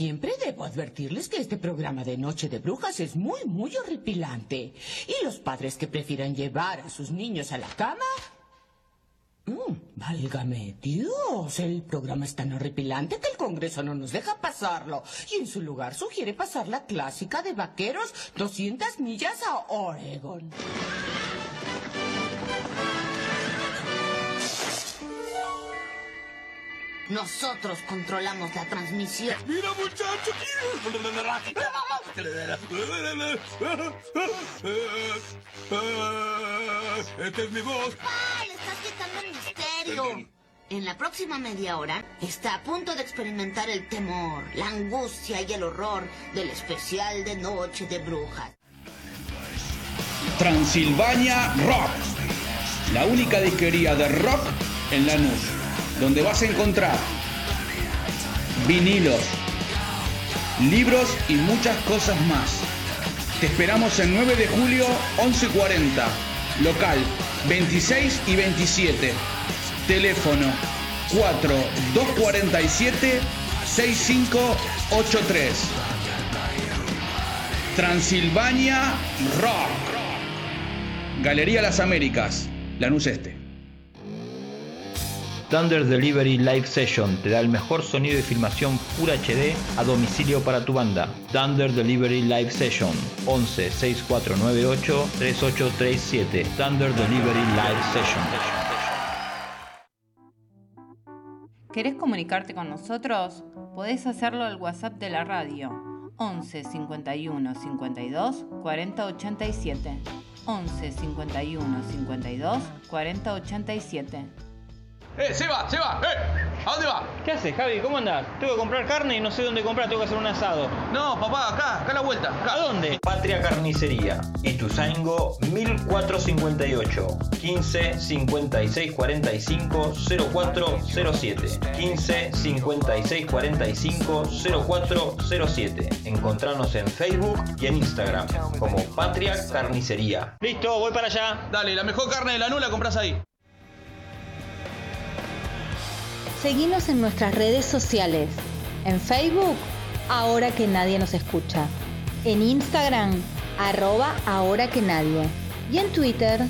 Siempre, debo advertirles que este programa de Noche de Brujas es muy, muy horripilante. Y los padres que prefieran llevar a sus niños a la cama... Mm, válgame Dios, el programa es tan horripilante que el Congreso no nos deja pasarlo. Y en su lugar sugiere pasar la clásica de vaqueros 200 millas a Oregon. Nosotros controlamos la transmisión. Mira, muchacho. Esta es mi voz. ¡Ah! Le estás quitando el misterio. En la próxima media hora está a punto de experimentar el temor, la angustia y el horror del especial de Noche de Brujas. Transilvania Rock, la única disquería de rock en Lanús, donde vas a encontrar vinilos, libros y muchas cosas más. Te esperamos el 9 de julio 1140, local 26 y 27, teléfono 4247 6583. Transilvania Rock. Galería Las Américas, Lanús Este. Thunder Delivery Live Session te da el mejor sonido y filmación Full HD a domicilio para tu banda. Thunder Delivery Live Session 11 6498 3837. Thunder Delivery Live Session. ¿Querés comunicarte con nosotros? Podés hacerlo al WhatsApp de la radio 11 51 52 40 87. 11 51 52 40 87. ¡Eh, Seba! ¡Seba! ¡Eh! ¿A dónde va? ¿Qué haces, Javi? ¿Cómo andás? Tengo que comprar carne y no sé dónde comprar, tengo que hacer un asado. No, papá, acá, acá a la vuelta. Acá. ¿A dónde? Patria Carnicería, Ituzaingo 1458 15 56 45 0407 15 56 45 0407 Encontranos en Facebook y en Instagram como Patria Carnicería. Listo, voy para allá. Dale, la mejor carne de la nula compras ahí. Seguinos en nuestras redes sociales. En Facebook, ahora que nadie nos escucha. En Instagram, arroba ahora que nadie. Y en Twitter,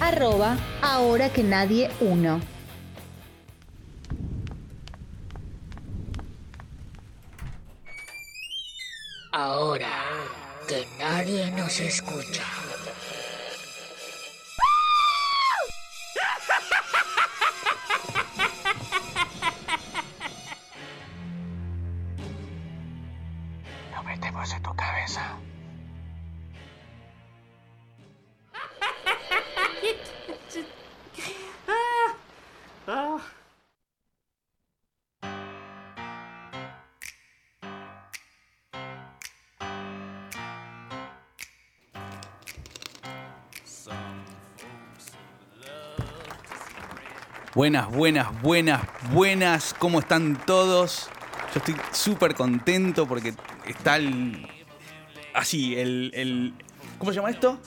arroba ahora que nadie uno. Ahora que nadie nos escucha. Buenas, buenas, buenas, buenas. ¿Cómo están todos? Yo estoy súper contento porque está el. Así, el, el. ¿Cómo se llama esto?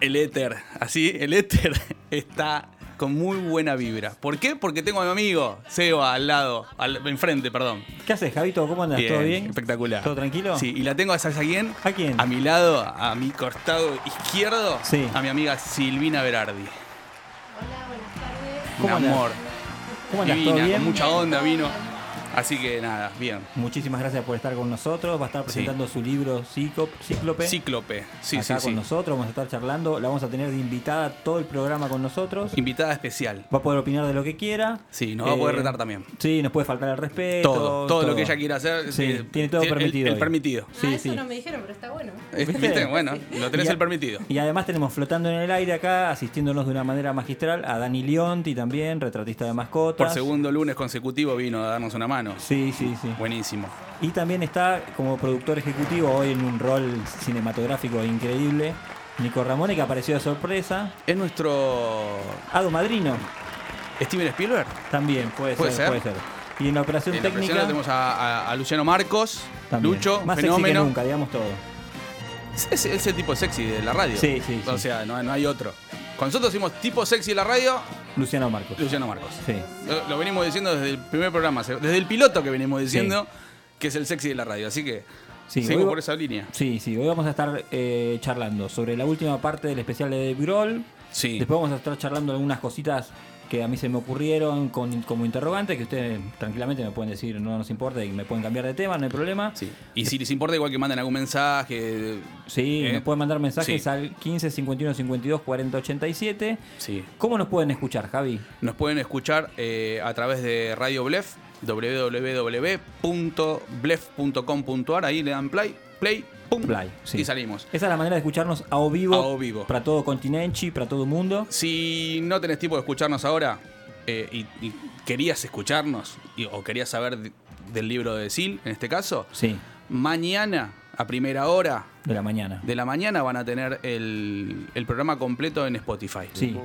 El éter. Así, el éter está con muy buena vibra. ¿Por qué? Porque tengo a mi amigo, Seba, al lado, al, enfrente, perdón. ¿Qué haces, Javito? ¿Cómo andas? ¿Todo bien? Espectacular. ¿Todo tranquilo? Sí, y la tengo, ¿sabes a quién? ¿A quién? A mi lado, a mi costado izquierdo, Sí. a mi amiga Silvina Berardi. ¿Cómo andás? amor. ¿Cómo andás? Divina, ¿Todo bien? con mucha onda vino. Así que nada, bien. Muchísimas gracias por estar con nosotros. Va a estar Sí. presentando su libro Cíclo- Cíclope. Cíclope, sí, acá sí, con sí. nosotros. Vamos a estar charlando. La vamos a tener de invitada todo el programa con nosotros. Invitada especial. Va a poder opinar de lo que quiera. Sí, nos va a poder Eh, retar también. Sí, nos puede faltar el respeto. Todo, todo, lo que ella quiera hacer. Sí, eh, tiene todo el- permitido. El, hoy. permitido. Sí, ah, eso sí. no me dijeron, pero está bueno. ¿Viste? Bueno, lo tenés a- el permitido. Y además tenemos flotando en el aire acá, asistiéndonos de una manera magistral, a Dani Leonti también, retratista de mascotas. Por segundo lunes consecutivo vino a darnos una mano. Sí, sí, sí. Buenísimo. Y también está como productor ejecutivo hoy en un rol cinematográfico increíble. Nico Ramone, que apareció de sorpresa. Es nuestro. Ado Madrino. Steven Spielberg. También, puede, ¿Puede ser, ser? puede ser. Y en la operación En la técnica. presión tenemos a, a- a Luciano Marcos, también. Lucho, Más sexy que fenómeno. nunca, digamos todo. Es, es el tipo sexy de la radio. Sí, sí, O sí. sea, no, no hay otro. Cuando nosotros decimos tipo sexy de la radio, Luciano Marcos. Luciano Marcos. Sí. Lo, lo venimos diciendo desde el primer programa, desde el piloto que venimos diciendo que es el sexy de la radio. Así que Sí, hoy- por esa línea. Sí, sí, hoy vamos a estar eh, charlando sobre la última parte del especial de Dave Grohl. Sí. Después vamos a estar charlando algunas cositas que a mí se me ocurrieron con, como interrogante, que ustedes tranquilamente me pueden decir, no nos importa y me pueden cambiar de tema, no hay problema. Sí. Y si les importa, igual que manden algún mensaje. Sí, ¿eh? nos pueden mandar mensajes Sí. al 15 51 52 40 87. Sí. ¿Cómo nos pueden escuchar, Javi? Nos pueden escuchar eh, a través de Radio Blef, www.blef.com.ar. Ahí le dan play, play, pum, Play, sí. y salimos. Esa es la manera de escucharnos a o vivo. A o vivo. Para todo continente, para todo mundo. Si no tenés tiempo de escucharnos ahora eh, y, y querías escucharnos y- o querías saber de- del libro de Sil, en este caso, Sí, mañana a primera hora de la mañana. de la mañana van a tener el, el programa completo en Spotify. Sí.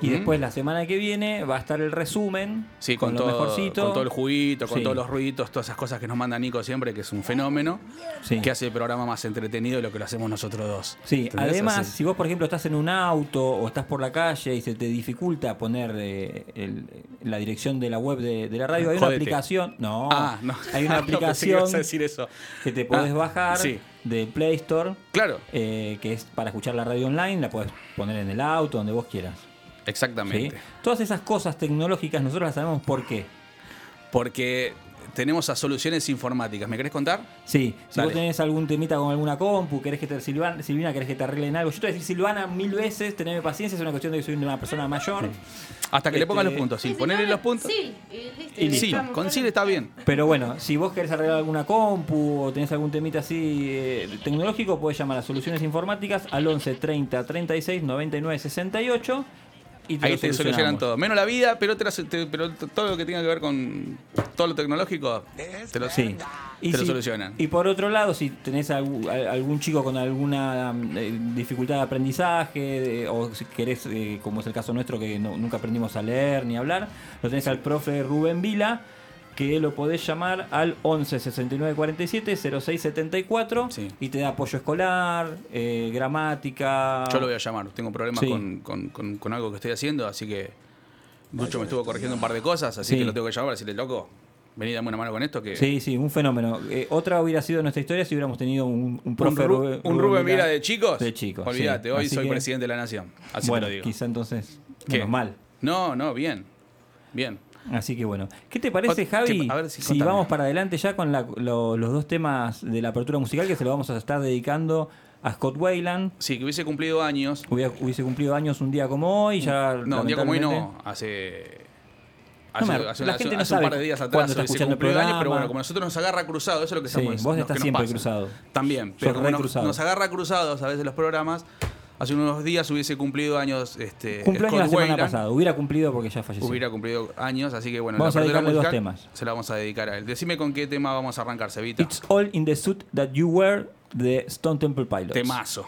Y ¿Mm? después la semana que viene va a estar el resumen Sí, con, todo, mejorcito. con todo el juguito, con Sí. todos los ruiditos, todas esas cosas que nos manda Nico siempre, que es un fenómeno, Sí. que hace el programa más entretenido de lo que lo hacemos nosotros dos. Sí, ¿Entendés? además, Así. si vos, por ejemplo, estás en un auto o estás por la calle y se te dificulta poner eh, el- la dirección de la web de, de la radio, hay una aplicación. No, Ah, no. hay una No, que aplicación ibas a decir eso. que te podés Ah, bajar sí. De Play Store, Claro, eh, que es para escuchar la radio online, la podés poner en el auto, donde vos quieras. ¿sí? exactamente. Todas esas cosas tecnológicas nosotros las sabemos por qué. Porque tenemos a soluciones informáticas. ¿Me querés contar? Sí, si Dale. vos tenés algún temita con alguna compu, querés que te Silvana, Silvina, querés que te arreglen algo. Yo te voy a decir Silvana mil veces, teneme paciencia, es una cuestión de que soy una persona mayor. Hasta que le pongas Este, los puntos. Sin Sí, ponerle sí, los puntos. Sí, y listo. Sí, con Sil con- está bien. Pero bueno, si vos querés arreglar alguna compu o tenés algún temita así eh, tecnológico, podés llamar a Soluciones Informáticas al 11 30 36 99 68 y te Ahí te solucionan todo. Menos la vida, pero, te lo- te- pero todo lo que tenga que ver con todo lo tecnológico, te lo, Sí. te lo si- solucionan. Y por otro lado, si tenés algún, algún chico con alguna eh, dificultad de aprendizaje, de- o si querés, eh, como es el caso nuestro, que no- nunca aprendimos a leer ni a hablar, lo tenés al profe Rubén Vila, que lo podés llamar al 11 69 47 06 74 Sí. y te da apoyo escolar, eh, gramática. Yo lo voy a llamar. Tengo problemas Sí. con, con- con- con algo que estoy haciendo, así que Lucho me estuvo corrigiendo un par de cosas, así Sí. que lo tengo que llamar para decirle, loco, vení dame una mano con esto. que Sí, sí, un fenómeno. Eh, otra hubiera sido nuestra historia si hubiéramos tenido un, un Un, profe Ru- Rubén- un Rubén Mira de chicos. De chicos. Olvídate, sí. hoy Así soy que- presidente de la nación. Así bueno, te lo digo. quizá entonces ¿Qué? menos mal. No, no, bien. Bien. Así que bueno. ¿Qué te parece, Javi? a ver, si vamos para adelante ya con la- lo- los dos temas de la apertura musical que se lo vamos a estar dedicando a Scott Wayland. Sí, que hubiese cumplido años. Hubiera- hubiese cumplido años un día como hoy. Ya No, un día como hoy no, hace. No Hace, la hace- gente no hace un par de días atrás está escuchando el cumplido años, pero programa. bueno, como nosotros nos agarra cruzados, eso es lo que Sí, estamos vos estás siempre cruzado. También, pero como nos, cruzado. nos agarra cruzados a veces los programas, hace unos días hubiese cumplido años este, Cumplió años Scott la semana pasada. Hubiera cumplido porque ya falleció. Hubiera cumplido años, así que bueno, Vamos la a dedicarle dos temas. Se la vamos a dedicar a él. Decime con qué tema vamos a arrancar, Cevita. It's All in the Suit That You Wear de Stone Temple Pilots. Temazo.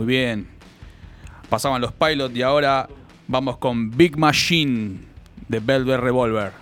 Muy bien. Pasaban los Pilot y ahora vamos con Big Machine de Velvet Revolver.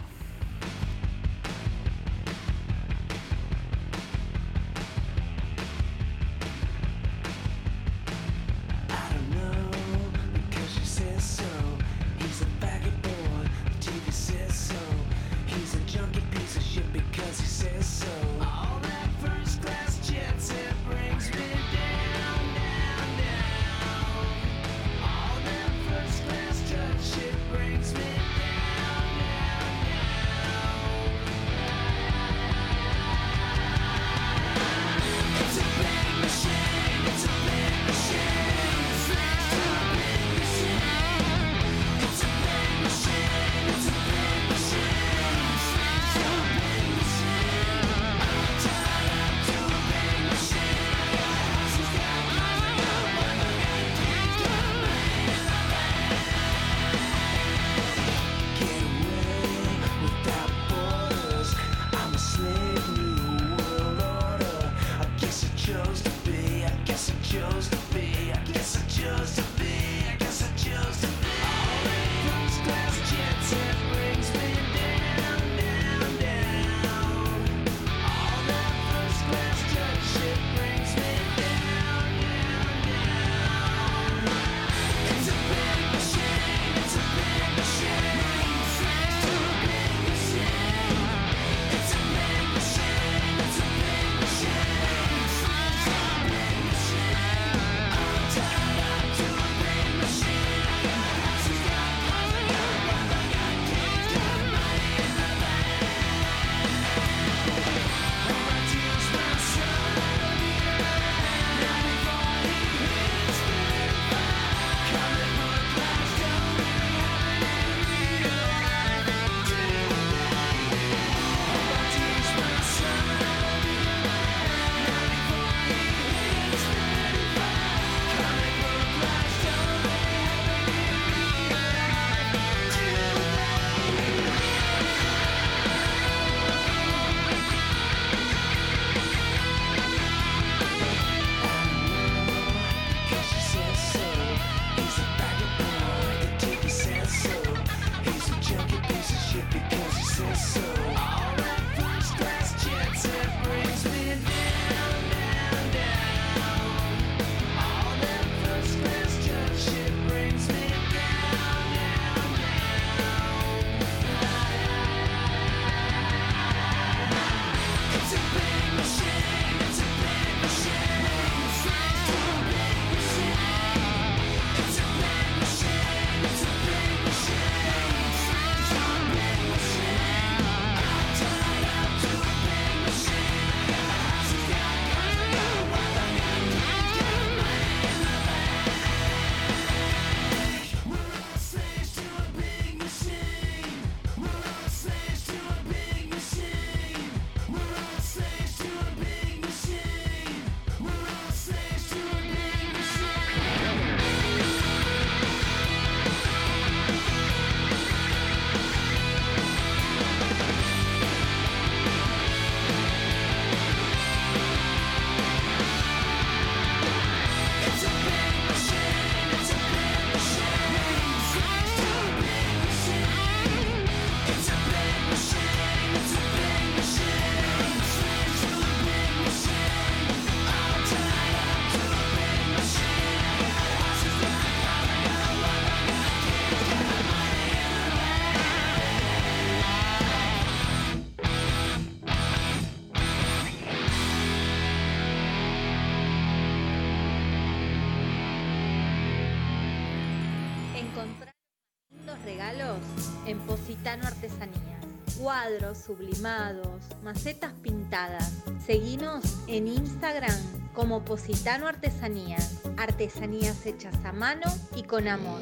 cuadros sublimados, macetas pintadas. Seguinos en Instagram como Positano Artesanías, artesanías hechas a mano y con amor.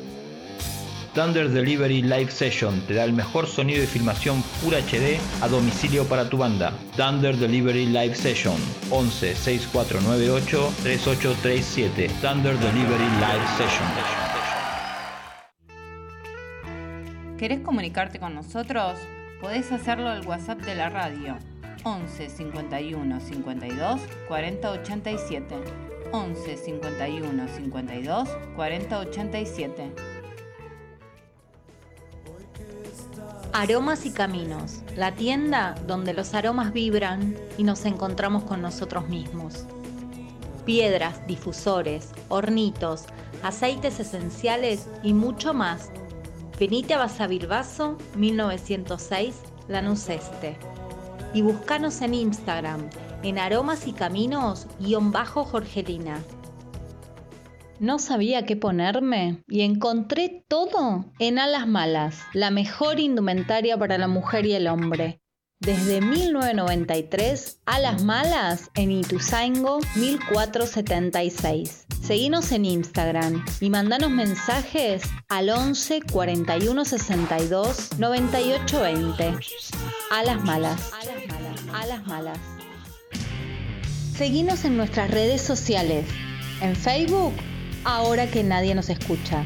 Thunder Delivery Live Session te da el mejor sonido y filmación Full HD a domicilio para tu banda. Thunder Delivery Live Session 11 6498 3837. Thunder Delivery Live Session. ¿Querés comunicarte con nosotros? Podés hacerlo al WhatsApp de la radio 11 51 52 40 87. 11 51 52 40 87. Aromas y Caminos, la tienda donde los aromas vibran y nos encontramos con nosotros mismos. Piedras, difusores, hornitos, aceites esenciales y mucho más Venite a Basavilbaso 1906, Lanús Este. Y buscanos en Instagram en aromas y caminos bajo Jorgelina. No sabía qué ponerme y encontré todo en Alas Malas, la mejor indumentaria para la mujer y el hombre. Desde 1993, Alas Malas en Ituzaingo 1476. Seguinos en Instagram y mandanos mensajes al 11 41 62 98 20. Alas Malas. Alas Malas. Alas Malas. Seguinos en nuestras redes sociales. En Facebook, ahora que nadie nos escucha.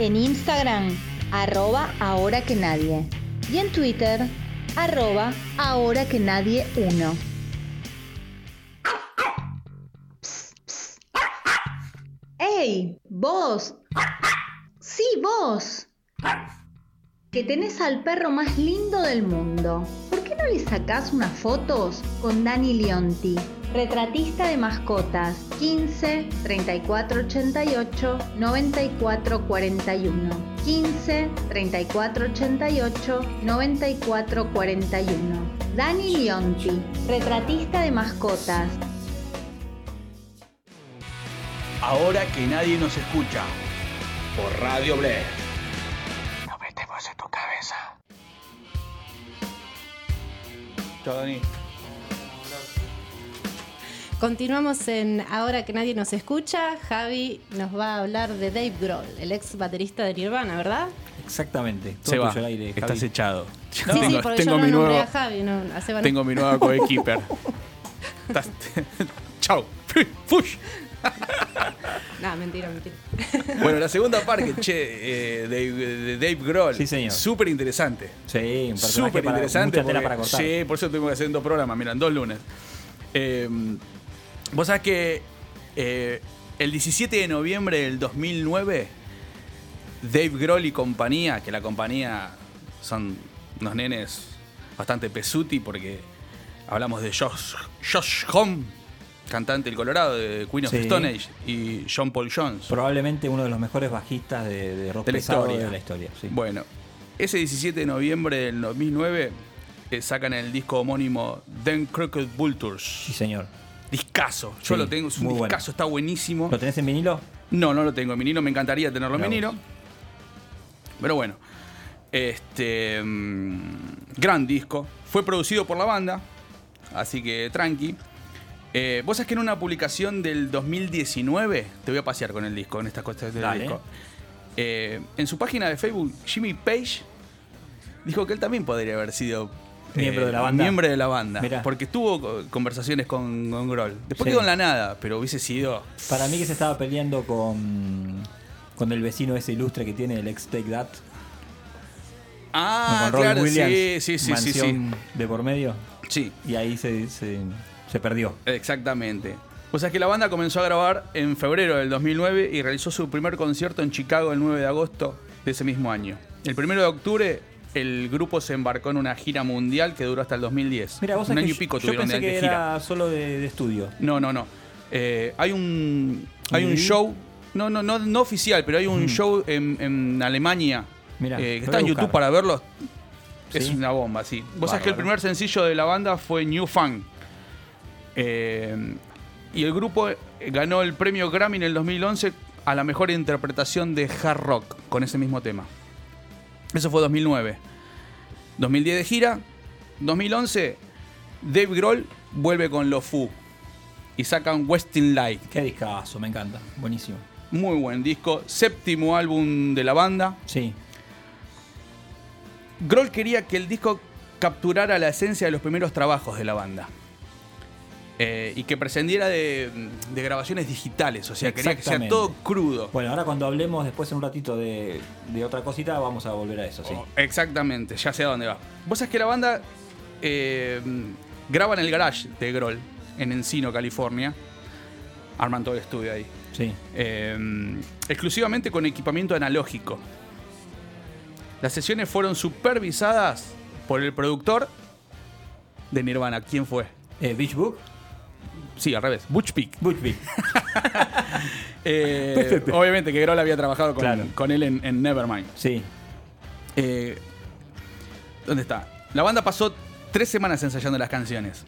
En Instagram, arroba ahora que nadie. Y en Twitter, arroba ahora que nadie uno. ¡Ey! ¡Vos! ¡Sí, vos! Que tenés al perro más lindo del mundo. ¿Por qué no le sacás unas fotos con Dani Leonti? Retratista de mascotas 15 34 88 94 41 15 34 88 94 41 Dani Leonti, retratista de mascotas. Ahora que nadie nos escucha. Por Radio Blair. Nos metemos en tu cabeza. Chao, Dani. Continuamos en Ahora que nadie nos escucha. Javi nos va a hablar de Dave Grohl, el ex baterista de Nirvana, ¿verdad? Exactamente. Todo Se va. tuyo al aire, Estás echado. sí, sí, porque tengo yo mi no nombré nuevo, a Javi, no, tengo mi nueva coequiper. Estás- Chao. Fush. No, mentira, mentira. Bueno, la segunda parte, che, eh, de, de Dave Grohl. Sí, señor. Súper interesante. Sí, un Súper para- interesante. mucha tela porque- para cortar. Sí, por eso tuvimos que hacer dos programas, miran, dos lunes. Eh, Vos sabés que eh, el 17 de noviembre del 2009, Dave Grohl y compañía, que la compañía son unos nenes bastante pesuti porque hablamos de Josh, Josh Homme, cantante del Colorado de Queen of Sí. Stone Age, y John Paul Jones. Probablemente uno de los mejores bajistas de, de rock de la historia. de la historia. sí. Bueno, ese 17 de noviembre del 2009 eh, sacan el disco homónimo Then Crooked Vultures. Sí, señor. Discaso. Yo Sí, lo tengo, es un muy bueno. discaso, está buenísimo. ¿Lo tenés en vinilo? No, no lo tengo en vinilo, me encantaría tenerlo en vinilo. Pero bueno, este mm, gran disco. Fue producido por la banda, así que tranqui. Eh, Vos sabés que en una publicación del 2019, te voy a pasear con el disco, en estas cosas del Dale. disco. Eh, en su página de Facebook, Jimmy Page dijo que él también podría haber sido Miembro de la banda. Miembro de la banda. Mirá. Porque tuvo co- conversaciones con, con Grohl. Después Sí. quedó en la nada, pero hubiese sido. Para mí que se estaba peleando con, con el vecino ese ilustre que tiene el ex Take That. Ah, con claro, Williams. sí, sí, sí, sí, sí. mansión de por medio. Sí. Y ahí se, se, se perdió. Exactamente. O sea que la banda comenzó a grabar en febrero del 2009 y realizó su primer concierto en Chicago el 9 de agosto de ese mismo año. El 1 de octubre el grupo se embarcó en una gira mundial que duró hasta el 2010. Mira, vos un año y pico yo, yo tuvieron pensé de, que de gira. era solo de, de estudio. No, no, no. Eh, hay un hay un show, no, no, no, no oficial, pero hay un show en, en Alemania Mirá, eh, que está en YouTube para verlo. Es una bomba, sí. Vos sabés que el primer sencillo de la banda fue New Fun. Eh, y el grupo ganó el premio Grammy en el 2011 a la mejor interpretación de hard rock con ese mismo tema. Eso fue 2009. 2010 de gira. 2011, Dave Grohl vuelve con los Foo y sacan Westin Light. Qué discazo, me encanta. Buenísimo. Muy buen disco. Séptimo álbum de la banda. Sí. Grohl quería que el disco capturara la esencia de los primeros trabajos de la banda. Eh, y que prescindiera de, de grabaciones digitales. O sea, quería que sea todo crudo. Bueno, ahora cuando hablemos después en un ratito de, de otra cosita, vamos a volver a eso, sí. Exactamente, ya sé a dónde va. Vos sabés que la banda eh, graba en el garage de Grohl, en Encino, California. Arman todo el estudio ahí. Sí. Eh, exclusivamente con equipamiento analógico. Las sesiones fueron supervisadas por el productor de Nirvana. ¿Quién fue? Eh, Beach Book. Sí, al revés. Butch Vig. Butch. Eh, obviamente que Grohl había trabajado con, Claro. con él en, en Nevermind. Sí. Eh, ¿Dónde está? La banda pasó tres semanas ensayando las canciones.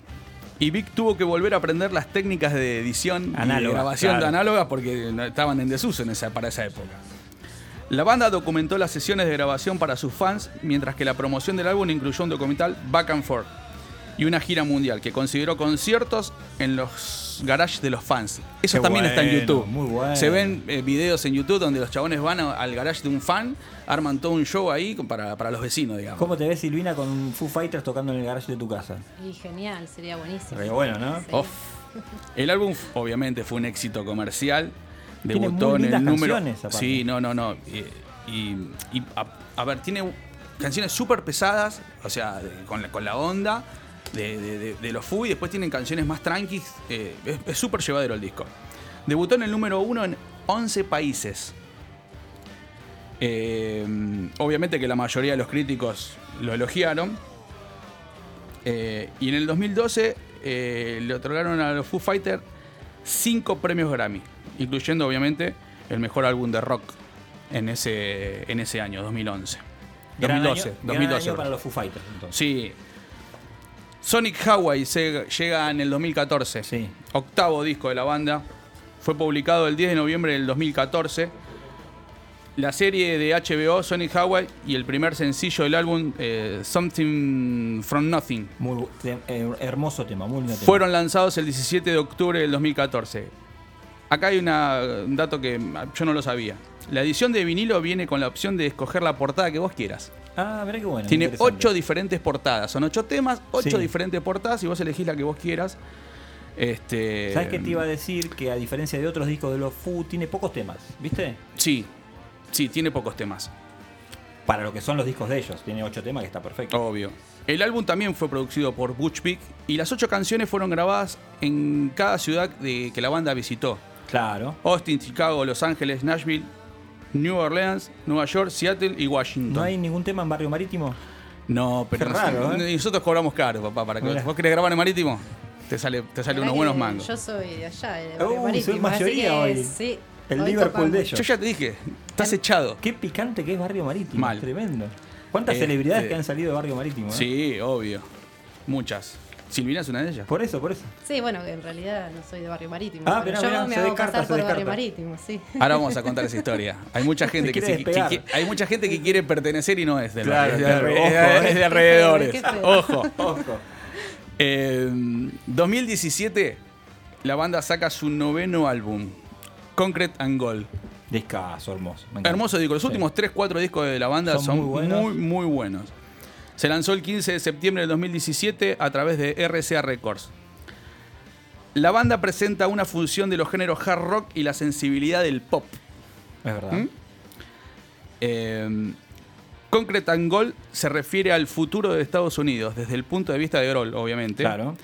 Y Vic tuvo que volver a aprender las técnicas de edición y grabación de análogas porque estaban en desuso en esa, para esa época. La banda documentó las sesiones de grabación para sus fans, mientras que la promoción del álbum incluyó un documental Back and Forth y una gira mundial que consideró conciertos en los garages de los fans. Eso Qué también está en YouTube. muy bueno. Se ven eh, videos en YouTube donde los chabones van a- al garage de un fan, arman todo un show ahí para, para los vecinos, digamos. ¿Cómo te ves, Silvina, con Foo Fighters tocando en el garage de tu casa? Y genial, sería buenísimo. Sería bueno, ¿no? Sí. El álbum obviamente fue un éxito comercial. Tiene Debutó muy en el número. canciones, aparte. Sí, no, no, no. Y, y- y, a, a ver, tiene canciones súper pesadas, o sea, de- con, la, con la onda de, de- los Foo y después tienen canciones más tranquis. eh, es súper llevadero el disco. Debutó en el número uno en 11 países. Eh, obviamente que la mayoría de los críticos lo elogiaron. Eh, y en el 2012 eh, le otorgaron a los Foo Fighters cinco premios Grammy, incluyendo obviamente el mejor álbum de rock en ese, en ese año, 2011. Gran 2012, año- gran 2012. año para los Foo Fighters, entonces. Sí. Sonic Hawaii se- llega en el 2014. Sí. Octavo disco de la banda. Fue publicado el 10 de noviembre del 2014. La serie de HBO Sonic Hawaii y el primer sencillo del álbum eh, Something From Nothing Muy eh, hermoso tema, muy tema. fueron lanzados el 17 de octubre del 2014. Acá hay una- un dato que yo no lo sabía. La edición de vinilo viene con la opción de escoger la portada que vos quieras. Ah, verá qué bueno. Tiene ocho diferentes portadas. Son ocho temas, ocho Sí. diferentes portadas y vos elegís la que vos quieras. Este, ¿Sabes qué te iba a decir? Que a diferencia de otros discos de los Foo, tiene pocos temas, ¿viste? Sí, sí, tiene pocos temas. Para lo que son los discos de ellos. Tiene ocho temas que está perfecto. Obvio. El álbum también fue producido por Butch Vig y las ocho canciones fueron grabadas en cada ciudad de, que la banda visitó. Claro. Austin, Chicago, Los Ángeles, Nashville, New Orleans, Nueva York, Seattle y Washington. ¿No hay ningún tema en Barrio Marítimo? No, pero Qué raro, nos- ¿eh? nosotros cobramos caro, papá. Para que Mirá. vos querés grabar en Marítimo, te sale, te sale unos buenos mangos. Yo soy de allá, de Uh, Barrio soy Marítimo, así mayoría que hoy. sí, El hoy Liverpool de ellos. Yo ya te dije, estás echado. Qué picante que es Barrio Marítimo. Mal. Tremendo. ¿Cuántas Este- celebridades que han salido de Barrio Marítimo? eh? Sí, obvio. Muchas. Silvina es una de ellas. Por eso, por eso. Sí, bueno, que en realidad no soy de Barrio Marítimo. Ah, pero mirá, yo mirá, me se hago descarta, pasar por Barrio. Marítimo, sí. Ahora vamos a contar esa historia. Hay mucha gente que, hay mucha gente que quiere pertenecer y no es del Claro, barrio, es de, claro. es de- eh. es de Qué alrededores. feo, qué feo. Ojo. Ojo. Eh, 2017, la banda saca su noveno álbum, Concrete and Gold. Discazo, hermoso. Hermoso disco. Los Sí. últimos 3-4 discos de la banda Son son, muy buenos. muy, muy buenos. Se lanzó el 15 de septiembre del 2017 a través de RCA Records. La banda presenta una fusión de los géneros hard rock y la sensibilidad del pop. Es verdad. ¿Mm? Eh, Concrete and Gold se refiere al futuro de Estados Unidos, desde el punto de vista de Grohl, obviamente. Claro.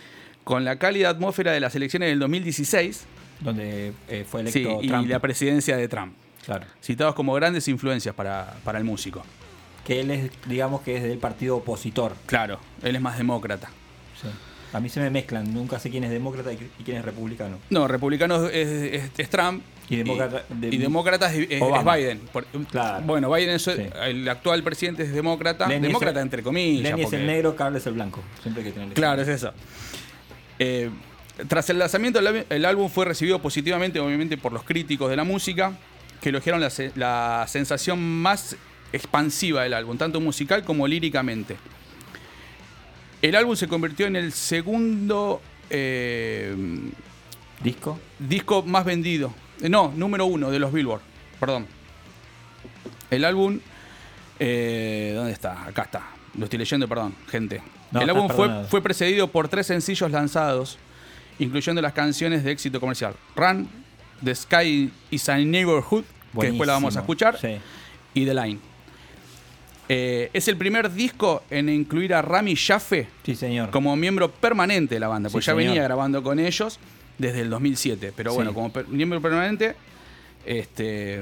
Con la cálida atmósfera de las elecciones del 2016 Donde eh, fue sí, electo y Trump. la presidencia de Trump. Claro. Citados como grandes influencias para, para el músico. Que él es, digamos que es del partido opositor. Claro, él es más demócrata. Sí. A mí se me mezclan, nunca sé quién es demócrata y quién es republicano. No, republicano es, es- es Trump. Y demócrata- y, de- y demócrata es. Biden. Por- Claro. Bueno, Biden es Sí. el actual presidente es demócrata. Lenny demócrata entre comillas. Lenny es el negro, Carl es el blanco. Siempre hay que tener Claro, es eso. Eh, tras el lanzamiento, el, ál- el álbum fue recibido positivamente, obviamente, por los críticos de la música, que elogiaron la, la sensación más expansiva del álbum, tanto musical como líricamente. El álbum se convirtió en el segundo eh, ¿Disco? disco más vendido. Eh, No, número uno de los Billboard. Perdón. El álbum. eh, ¿Dónde está? Acá está. Lo estoy leyendo, perdón, gente. No, el álbum fue, fue precedido por tres sencillos lanzados, incluyendo las canciones de éxito comercial: Run, The Sky is a Neighborhood, que después la vamos a escuchar, Sí. y The Line. Eh, es el primer disco en incluir a Rami Jaffe Sí, señor. como miembro permanente de la banda, porque Sí, ya señor. venía grabando con ellos desde el 2007. Pero Sí. bueno, como per- miembro permanente, este,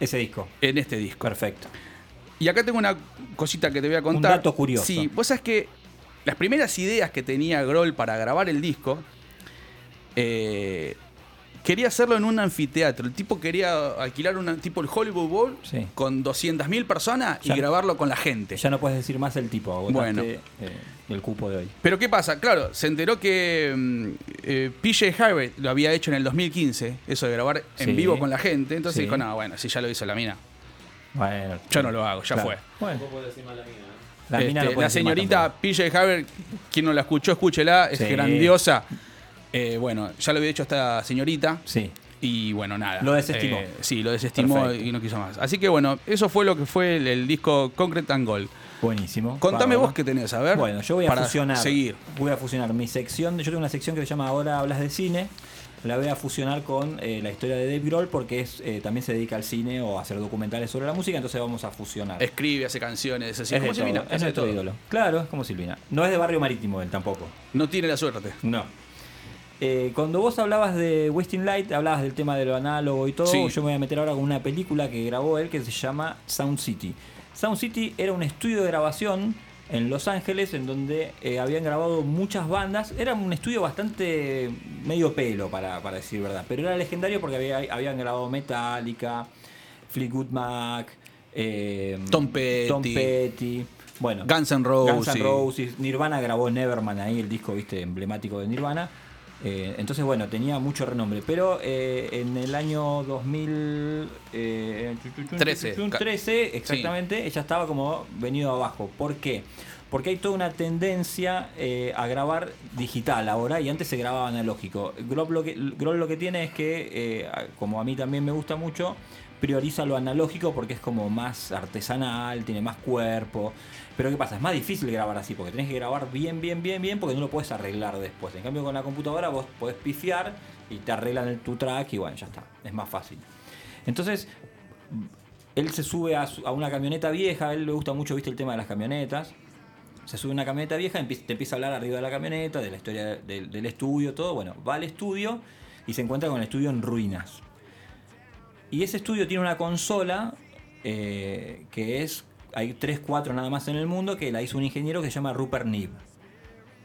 Ese disco. en este disco. Perfecto. Y acá tengo una cosita que te voy a contar. dato curioso. Sí, vos sabés que las primeras ideas que tenía Grohl para grabar el disco, eh, quería hacerlo en un anfiteatro. El tipo quería alquilar un tipo el Hollywood Bowl Sí. con 200.000 personas Ya- y grabarlo con la gente. Ya no puedes decir más el tipo, agotaste Bueno. eh, el cupo de hoy. Pero ¿qué pasa? Claro, se enteró que mm, eh, PJ Harvey lo había hecho en el 2015, eso de grabar en Sí. vivo con la gente. Entonces Sí. dijo, no, bueno, si ya lo hizo la mina, Bueno, yo no lo hago, ya Claro. fue. Bueno, La, la, mina puede decir más señorita PJ Harvey, quien no la escuchó, escúchela, es Sí. grandiosa. Eh, bueno, ya lo había hecho esta señorita. Sí. Y bueno, nada. Lo desestimó. Eh, sí, lo desestimó Perfecto. y no quiso más. Así que bueno, eso fue lo que fue el, el disco Concrete and Gold. Buenísimo. Contame vos qué tenés, a ver. Bueno, yo voy a para fusionar. seguir. Voy a fusionar mi sección. Yo tengo una sección que se llama Ahora hablas de cine. La voy a fusionar con eh, la historia de Dave Grohl porque es, eh, también se dedica al cine o a hacer documentales sobre la música. Entonces vamos a fusionar. Escribe, hace canciones, así Es como Silvina, es nuestro ídolo. Claro, es como Silvina. No es de Barrio Marítimo él tampoco. No tiene la suerte. No. Eh, cuando vos hablabas de Wasting Light, hablabas del tema de lo análogo y todo. Sí. Yo me voy a meter ahora con una película que grabó él que se llama Sound City. Sound City era un estudio de grabación en Los Ángeles en donde eh, habían grabado muchas bandas. Era un estudio bastante medio pelo, para, para decir verdad. Pero era legendario porque había, habían grabado Metallica, Fleetwood Mac, eh, Tom Petty. Tom Petty. Bueno, Guns N' Roses. Guns N' Roses. Nirvana grabó Neverman ahí, el disco viste emblemático de Nirvana. Eh, entonces, bueno, tenía mucho renombre. Pero eh, en el año 2000, eh, chu, chu, chu, Trece. chu, chu, 13, exactamente, ella estaba como venido abajo. ¿Por qué? Porque hay toda una tendencia eh, a grabar digital ahora y antes se grababa analógico. Grohl lo que, Grohl lo que tiene es que, como a mí también me gusta mucho, prioriza lo analógico porque es como más artesanal, tiene más cuerpo. Pero ¿qué pasa? Es más difícil grabar así porque tenés que grabar bien, bien, bien, bien porque no lo puedes arreglar después. En cambio con la computadora vos podés pifiar y te arreglan tu track y bueno, ya está. Es más fácil. Entonces, él se sube a, una camioneta vieja, a él le gusta mucho, viste, el tema de las camionetas. Se sube a una camioneta vieja, te empieza a hablar arriba de la camioneta, de la historia del estudio, todo. Bueno, va al estudio y se encuentra con el estudio en ruinas. Y ese estudio tiene una consola eh, que es. Hay 3, 4 nada más en el mundo que la hizo un ingeniero que se llama Rupert Neve.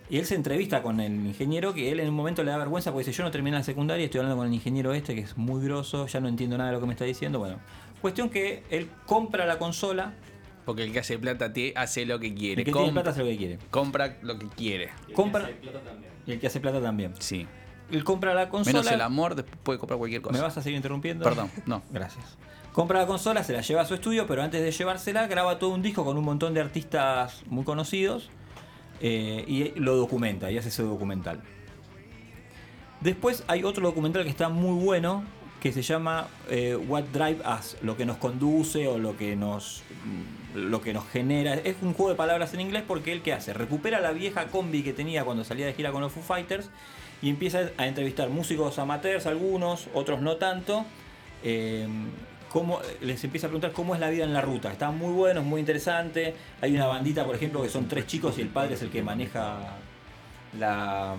Y él se entrevista con el ingeniero que él en un momento le da vergüenza porque dice: Yo no terminé la secundaria, estoy hablando con el ingeniero este que es muy grosso, ya no entiendo nada de lo que me está diciendo. Bueno, cuestión que él compra la consola. Porque el que hace plata te hace lo que quiere. El que Com- tiene plata hace lo que quiere. Compra lo que quiere. Compra. Y el que hace plata también. Sí. Él compra la consola. Menos el amor, después puede comprar cualquier cosa. ¿Me vas a seguir interrumpiendo? Perdón, no. Gracias. Compra la consola, se la lleva a su estudio, pero antes de llevársela graba todo un disco con un montón de artistas muy conocidos eh, y lo documenta y hace ese documental. Después hay otro documental que está muy bueno que se llama eh, What Drive Us, lo que nos conduce o lo que nos lo que nos genera. Es un juego de palabras en inglés porque él que hace recupera la vieja combi que tenía cuando salía de gira con los Foo Fighters y empieza a entrevistar músicos amateurs, algunos, otros no tanto. eh, cómo- les empieza a preguntar cómo es la vida en la ruta. Está muy bueno, es muy interesante. Hay una bandita, por ejemplo, que son tres chicos y el padre es el que maneja la,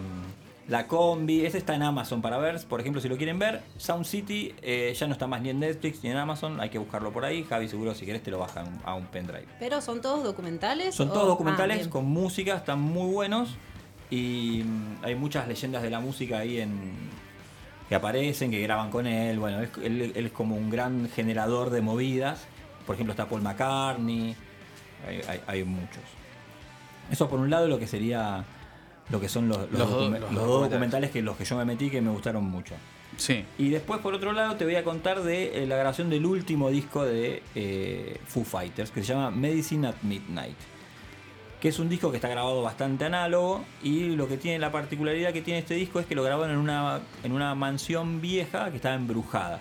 la combi. Ese está en Amazon para ver, por ejemplo, si lo quieren ver. Sound City eh, ya no está más ni en Netflix ni en Amazon, hay que buscarlo por ahí. Javi, seguro si querés te lo bajan a un pendrive. Pero son todos documentales. Son o- todos ah, documentales bien. con música, están muy buenos y mm, hay muchas leyendas de la música ahí en que aparecen, que graban con él. Bueno, es- él, él es como un gran generador de movidas. Por ejemplo, está Paul McCartney, hay, hay- hay muchos. Eso por un lado lo que sería lo que son los, los Los documentales que los que yo me metí que me gustaron mucho. Sí. Y después, por otro lado, te voy a contar de eh, la grabación del último disco de eh, Foo Fighters, que se llama Medicine at Midnight. Que es un disco que está grabado bastante análogo. Y lo que tiene la particularidad que tiene este disco es que lo grabaron en una, en una mansión vieja que estaba embrujada.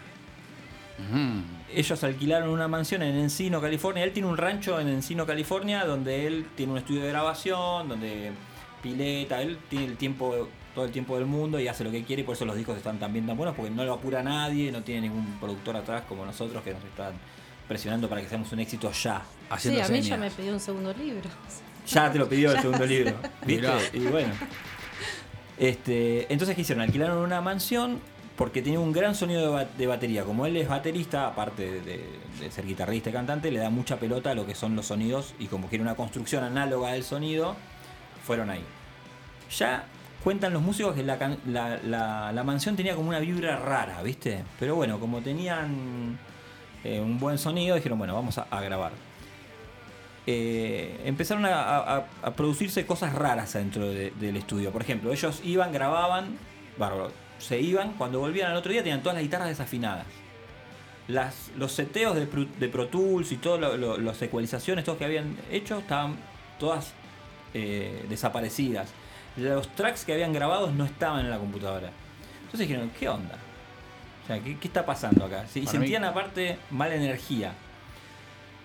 Ellos alquilaron una mansión en Encino, California. Él tiene un rancho en Encino, California, donde él tiene un estudio de grabación, donde pileta, él tiene el tiempo, todo el tiempo del mundo y hace lo que quiere y por eso los discos están también tan buenos, porque no lo apura nadie, no tiene ningún productor atrás como nosotros que nos están presionando para que seamos un éxito ya. Sí, a mí ya me pidió un segundo libro. Ya te lo pidió el segundo libro. ¿Viste? Mirá. Y bueno. Este, entonces, ¿qué hicieron? Alquilaron una mansión porque tenía un gran sonido de, ba- de batería. Como él es baterista, aparte de, ser guitarrista y cantante, le da mucha pelota a lo que son los sonidos y como quiere una construcción análoga del sonido, fueron ahí. Ya cuentan los músicos que la, can- la- la- la mansión tenía como una vibra rara, ¿viste? Pero bueno, como tenían eh, un buen sonido, dijeron, bueno, vamos a, a grabar. Eh, empezaron a, a- a producirse cosas raras dentro de- del estudio. Por ejemplo, ellos iban, grababan, bárbaro, se iban, cuando volvían al otro día tenían todas las guitarras desafinadas. Las, los seteos de, Pro- de Pro Tools y todas las ecualizaciones, todos que habían hecho, estaban todas eh, desaparecidas. Los tracks que habían grabado no estaban en la computadora. Entonces dijeron, ¿qué onda? O sea, ¿qué, qué está pasando acá? Y Para mí- sentían aparte mala energía.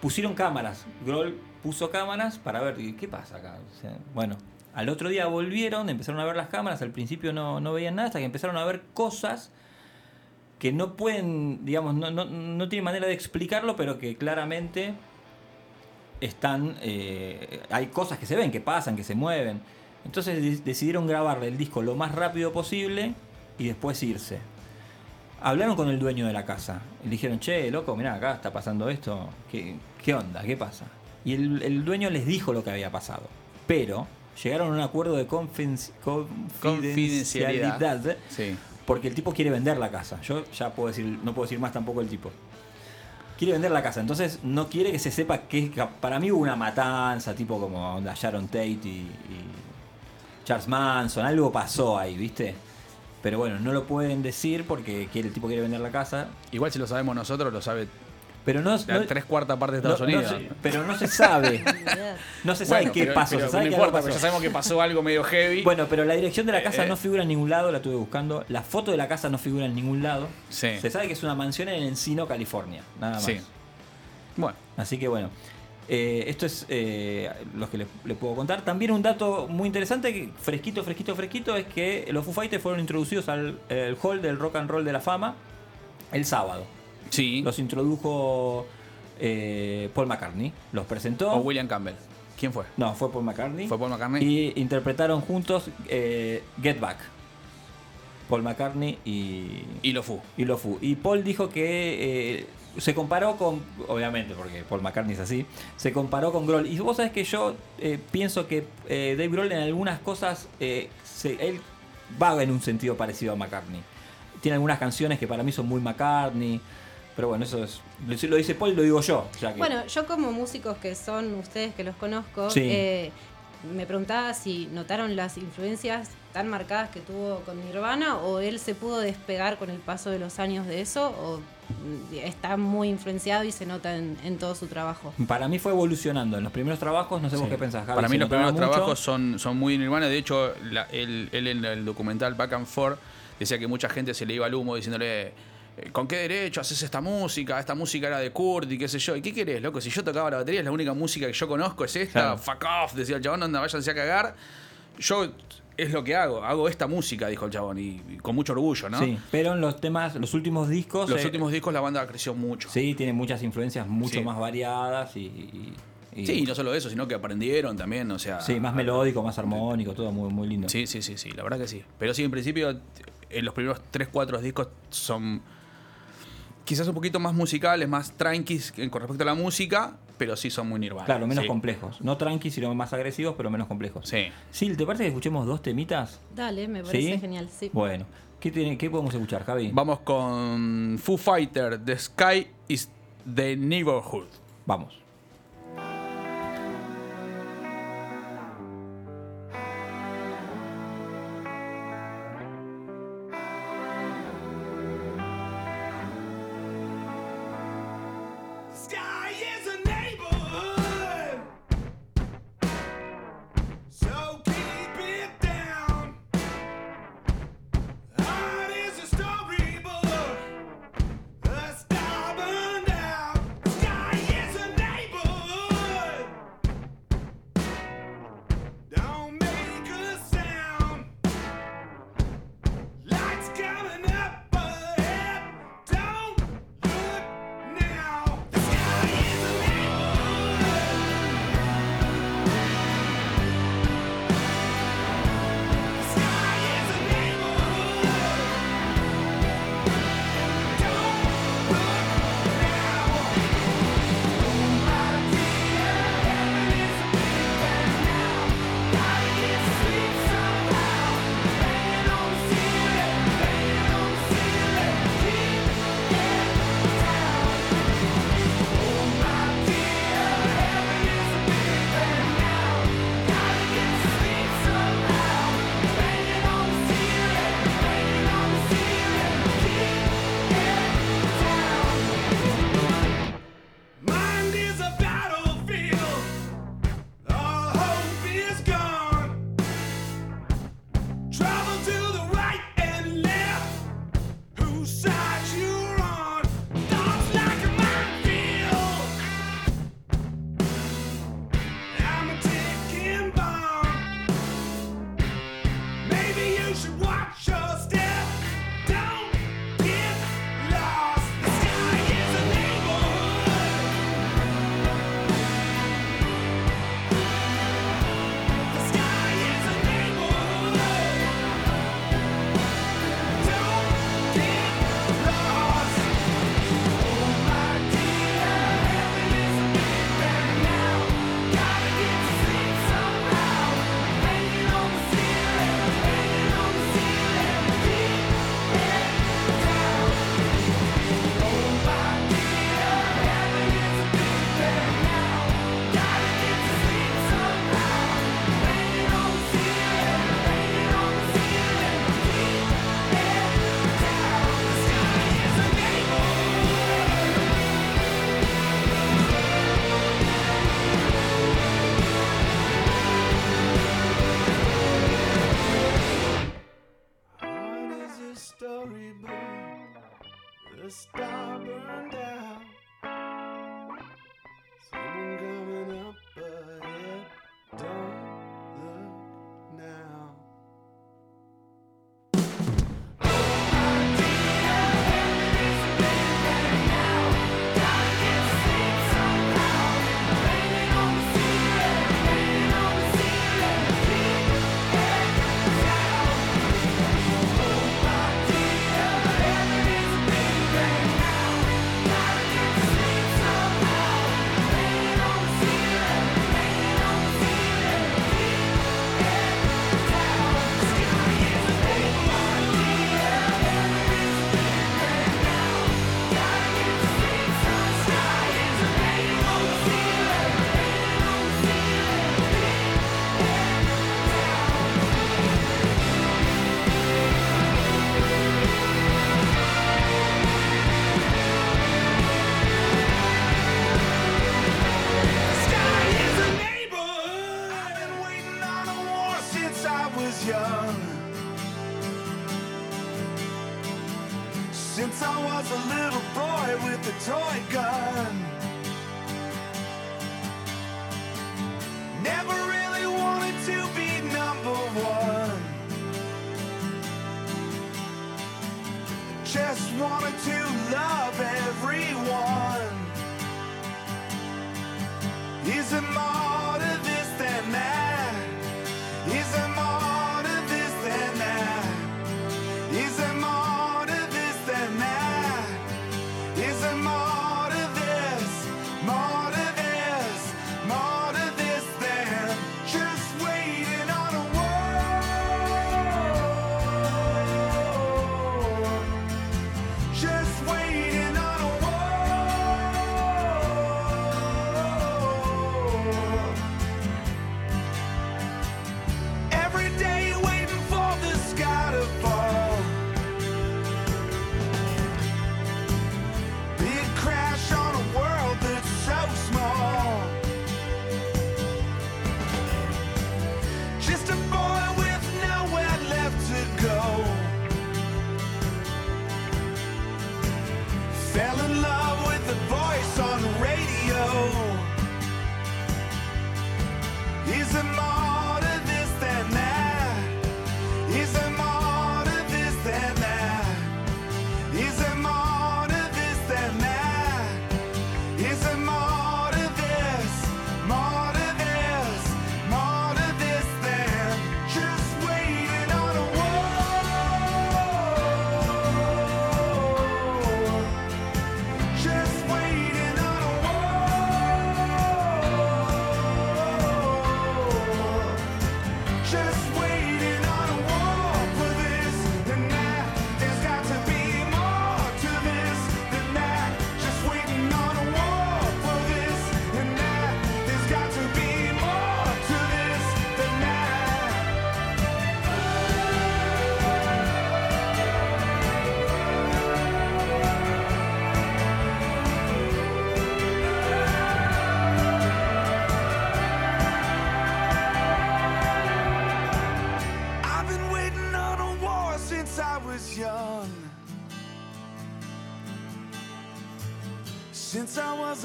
Pusieron cámaras. Grohl puso cámaras para ver qué pasa acá. Bueno, al otro día volvieron, empezaron a ver las cámaras. Al principio no, no veían nada hasta que empezaron a ver cosas que no pueden, digamos, no, no, no tienen manera de explicarlo, pero que claramente están. eh, hay cosas que se ven, que pasan, que se mueven. Entonces de- decidieron grabarle el disco lo más rápido posible y después irse. Hablaron con el dueño de la casa. Y le dijeron, che, loco, mirá, acá está pasando esto. ¿Qué, qué onda? ¿Qué pasa? Y el, el dueño les dijo lo que había pasado. Pero llegaron a un acuerdo de confidenci- confidencialidad. Sí. Porque el tipo quiere vender la casa. Yo ya puedo decir, no puedo decir más tampoco el tipo. Quiere vender la casa, entonces no quiere que se sepa que para mí hubo una matanza, tipo como onda Sharon Tate y, y Charles Manson, algo pasó ahí, ¿viste? Pero bueno, no lo pueden decir porque quiere, el tipo quiere vender la casa. Igual si lo sabemos nosotros, lo sabe Pero no, la no- tres cuartas partes de Estados no- Unidos. pero no se sabe. No se sabe Bueno, qué pero- pasó. pero se sabe no que importa, algo pero ya pasó. sabemos que pasó algo medio heavy. Bueno, pero la dirección de la casa Eh, no figura en ningún lado, la estuve buscando. La foto de la casa no figura en ningún lado. Sí. Se sabe que es una mansión en Encino, California. Nada más. Sí. Bueno. Así que bueno. Eh, esto es eh, lo que le, le puedo contar. También un dato muy interesante, que fresquito, fresquito, fresquito, es que los Foo Fighters fueron introducidos al el hall del Rock and Roll de la Fama el sábado. Sí. Los introdujo eh, Paul McCartney. Los presentó. O William Campbell. ¿Quién fue? No, fue Paul McCartney. ¿Fue Paul McCartney? Y interpretaron juntos Get Back. Paul McCartney y. Y lo Foo. Y lo Foo. Y Paul dijo que se comparó con. Obviamente, porque Paul McCartney es así. Se comparó con Grohl. Y vos sabés que yo eh, pienso que eh, Dave Grohl en algunas cosas. eh, se- él va en un sentido parecido a McCartney. Tiene algunas canciones que para mí son muy McCartney. Pero bueno, eso es. Lo dice Paul y lo digo yo. que- Bueno, yo como músicos que son ustedes que los conozco, Sí. Me preguntaba si notaron las influencias tan marcadas que tuvo con Nirvana o él se pudo despegar con el paso de los años de eso o mm, está muy influenciado y se nota en, en todo su trabajo. Para mí fue evolucionando. En los primeros trabajos, no sé vos Sí. qué pensás, Javi, Para mí los primeros mucho. trabajos son, son muy Nirvana. De hecho, la- él, él en el documental Back and Forth decía que mucha gente se le iba al humo diciéndole ¿con qué derecho haces esta música? Esta música era de Kurt y qué sé yo. ¿Y qué querés, loco? Si yo tocaba la batería, es la única música que yo conozco, es esta. Claro. Fuck off, decía el chabón, anda, váyanse a cagar. Yo es lo que hago, hago esta música, dijo el chabón, y, y con mucho orgullo, ¿no? Sí, pero en los temas, los últimos discos. Los eh, últimos discos la banda creció mucho. Sí, tiene muchas influencias mucho Sí. más variadas y. y- y- Sí, y no solo eso, sino que aprendieron también, o sea. Sí, más melódico, más armónico, todo muy, muy lindo. Sí, sí, sí, sí, la verdad que sí. Pero sí, en principio, en los primeros 3, 4 discos son quizás un poquito más musicales, más tranquis en- con respecto a la música, pero sí son muy nirvana. Claro, menos sí. complejos. No tranqui, sino más agresivos, pero menos complejos. Sí. Sil, ¿te parece que escuchemos dos temitas? Dale, me parece ¿Sí? genial, sí. Bueno, ¿qué, tiene, ¿qué podemos escuchar, Javi? Vamos con Foo Fighter, The Sky is the Neighborhood. Vamos.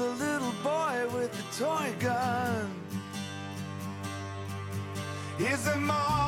was a little boy with a toy gun. Is it more?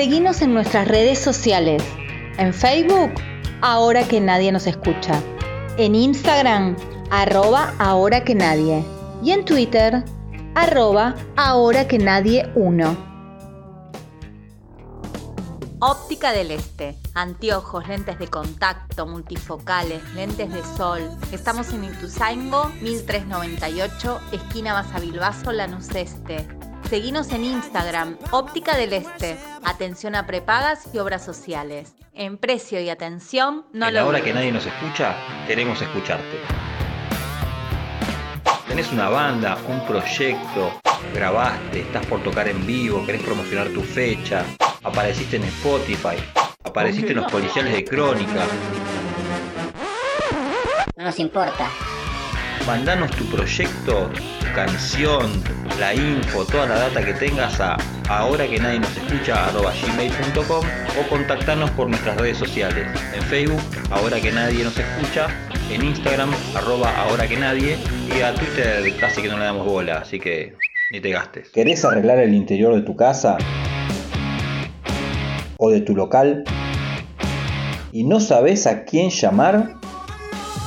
Seguinos en nuestras redes sociales. En Facebook, ahora que nadie nos escucha. En Instagram, arroba ahora que nadie. Y en Twitter, arroba ahora que nadie 1. Óptica del Este. Anteojos, lentes de contacto, multifocales, lentes de sol. Estamos en Ituzaingo, 1398, esquina Basavilbaso, Lanús Este. Seguinos en Instagram, Óptica del Este. Atención a prepagas y obras sociales. En precio y atención, no en lo la hora que nadie nos escucha, queremos escucharte. ¿Tenés una banda, un proyecto? ¿Grabaste? ¿Estás por tocar en vivo? ¿Querés promocionar tu fecha? ¿Apareciste en Spotify? ¿Apareciste en los policiales de Crónica? No nos importa. Mandanos tu proyecto, tu canción, la info, toda la data que tengas a ahora que nadie nos escucha gmail.com o contactarnos por nuestras redes sociales. En Facebook, ahora que nadie nos escucha, en Instagram, arroba ahora que nadie, y a Twitter casi que no le damos bola, así que ni te gastes. ¿Querés arreglar el interior de tu casa? ¿O de tu local? ¿Y no sabes a quién llamar?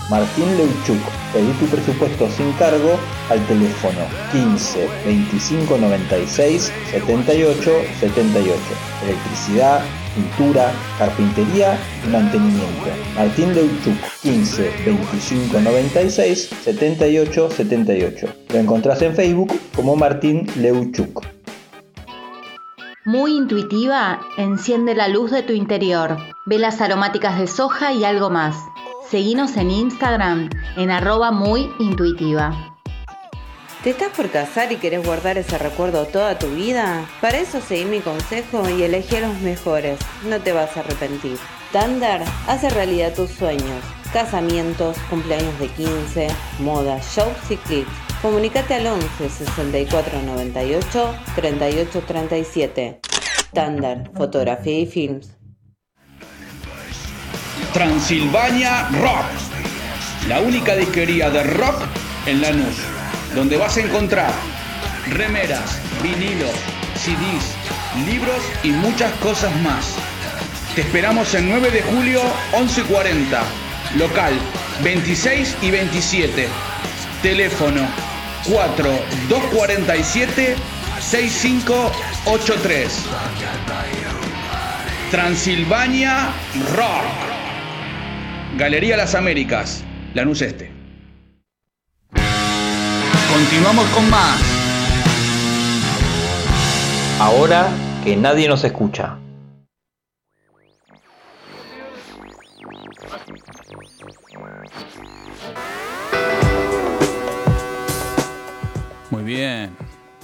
Martín Leuchuk, pedí tu presupuesto sin cargo al teléfono 15 25 96 78 78. Electricidad, pintura, carpintería y mantenimiento. Martín Leuchuk, 15 25 96 78 78. Lo encontrás en Facebook como Martín Leuchuk. Muy intuitiva, enciende la luz de tu interior. Velas aromáticas de soja y algo más. Seguinos en Instagram en arroba muy intuitiva. ¿Te estás por casar y querés guardar ese recuerdo toda tu vida? Para eso seguí mi consejo y elegí a los mejores. No te vas a arrepentir. Thunder hace realidad tus sueños. Casamientos, cumpleaños de 15, moda, shows y clips. Comunicate al 11 64 98 38 37. Thunder, fotografía y films. Transilvania Rock, la única disquería de rock en Lanús, donde vas a encontrar remeras, vinilos, CDs, libros y muchas cosas más. Te esperamos el 9 de julio 11:40, local 26 y 27, teléfono 4247 6583. Transilvania Rock. Galería Las Américas, Lanús Este. Continuamos con más. Ahora que nadie nos escucha. Muy bien,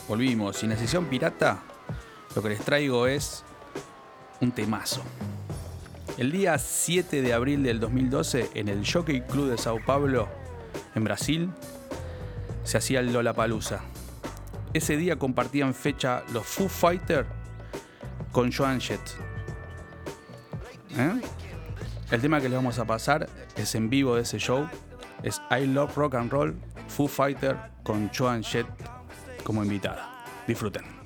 volvimos. Sin sesión pirata, lo que les traigo es un temazo. El día 7 de abril del 2012, en el Jockey Club de Sao Paulo, en Brasil, se hacía el Lollapalooza. Ese día compartían fecha los Foo Fighters con Joan Jett. ¿Eh? El tema que les vamos a pasar es en vivo de ese show. Es I Love Rock and Roll Foo Fighter con Joan Jett como invitada. Disfruten.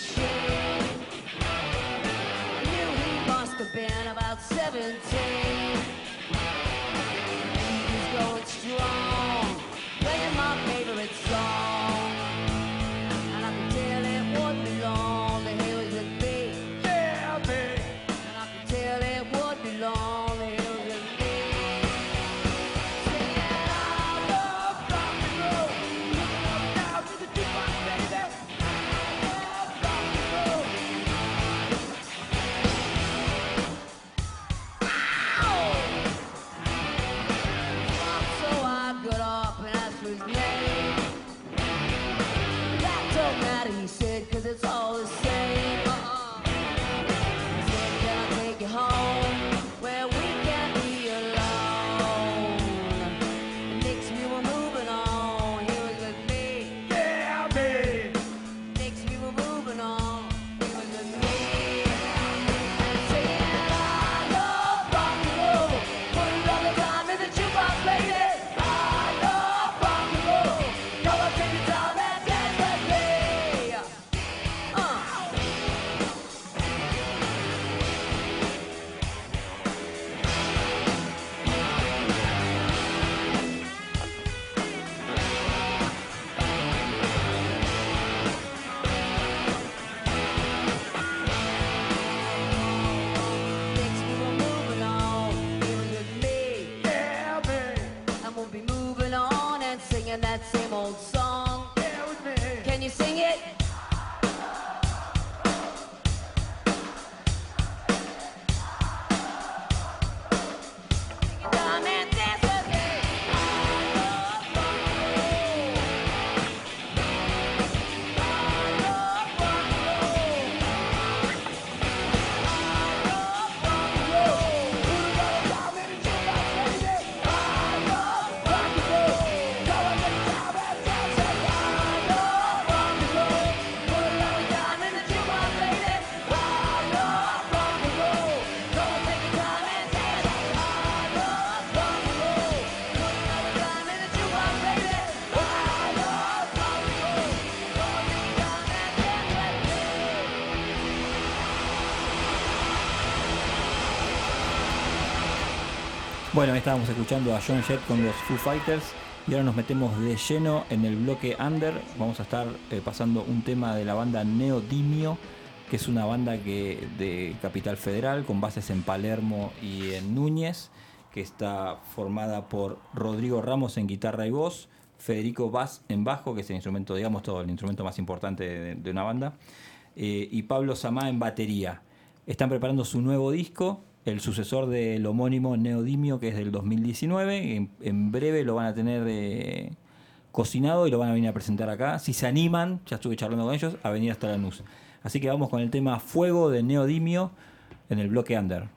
Record machine. Knew he must have been about 17. Bueno, estábamos escuchando a John Jett con los Foo Fighters y ahora nos metemos de lleno en el bloque Under. Vamos a estar eh, pasando un tema de la banda Neodimio, que es una banda que de Capital Federal con bases en Palermo y en Núñez, que está formada por Rodrigo Ramos en guitarra y voz, Federico Vaz en bajo, que es el instrumento, digamos, todo el instrumento más importante de, de una banda, eh, y Pablo Samá en batería. Están preparando su nuevo disco, el sucesor del homónimo Neodimio, que es del 2019. En, en breve lo van a tener eh, cocinado y lo van a venir a presentar acá. Si se animan, ya estuve charlando con ellos, a venir hasta Lanús. Así que vamos con el tema Fuego de Neodimio en el bloque Under.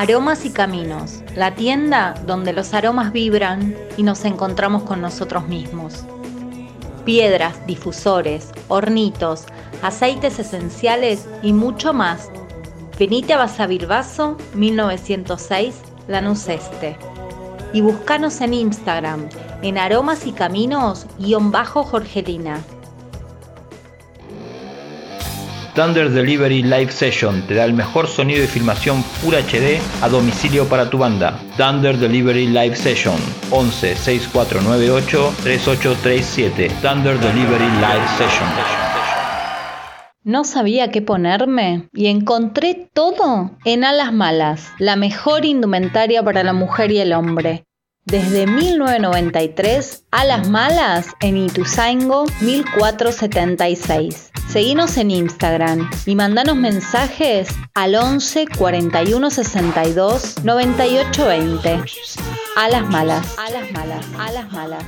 Aromas y Caminos, la tienda donde los aromas vibran y nos encontramos con nosotros mismos. Piedras, difusores, hornitos, aceites esenciales y mucho más. Venite a Basavilbaso 1906, Lanús Este. Y buscanos en Instagram en aromas y caminos guion bajo Jorgelina. Thunder Delivery Live Session te da el mejor sonido y filmación Full HD a domicilio para tu banda. Thunder Delivery Live Session 11 6498 3837. Thunder Delivery Live Session. No sabía qué ponerme y encontré todo en Alas Malas, la mejor indumentaria para la mujer y el hombre. Desde 1993, Alas Malas en Ituzaingo 1476. Seguinos en Instagram y mandanos mensajes al 11 41 62 98 20. Alas Malas, Alas Malas, Alas Malas.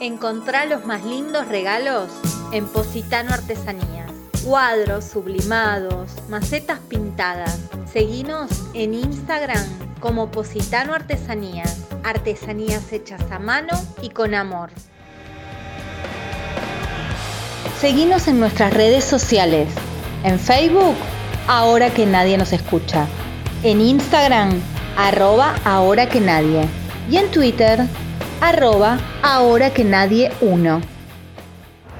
Encontrá los más lindos regalos en Positano Artesanías. Cuadros sublimados, macetas pintadas. Seguinos en Instagram como Positano Artesanías. Artesanías hechas a mano y con amor. Seguinos en nuestras redes sociales. En Facebook, ahora que nadie nos escucha. En Instagram, arroba ahora que nadie. Y en Twitter, arroba ahora que nadie uno.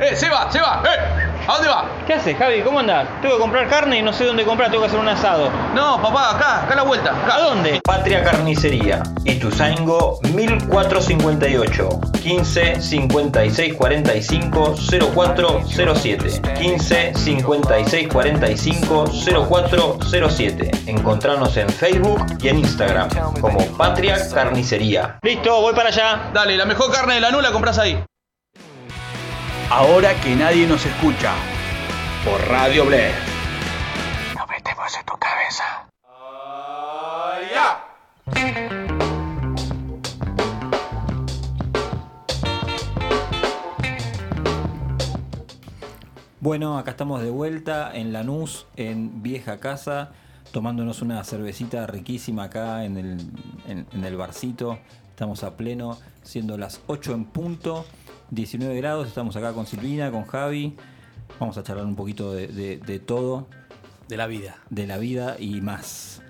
¡Eh, se va, se va! ¡Eh! ¿A dónde va? ¿Qué haces, Javi? ¿Cómo andás? Tengo que comprar carne y no sé dónde comprar, tengo que hacer un asado. No, papá, acá, acá a la vuelta. ¿A dónde? Patria Carnicería, Ituzaingo 1458, 15 56 45 0407, 15 56 45 0407. Encontranos en Facebook y en Instagram como Patria Carnicería. Listo, voy para allá. Dale, la mejor carne de la nula compras ahí. Ahora que nadie nos escucha. Por Radio Bled. Nos metemos en tu cabeza. Bueno, acá estamos de vuelta en Lanús, en Vieja Casa, tomándonos una cervecita riquísima acá en el, en- en el barcito. Estamos a pleno, siendo las 8 en punto, 19 grados. Estamos acá con Silvina, con Javi. Vamos a charlar un poquito de, de- de todo. De la vida. De la vida y más.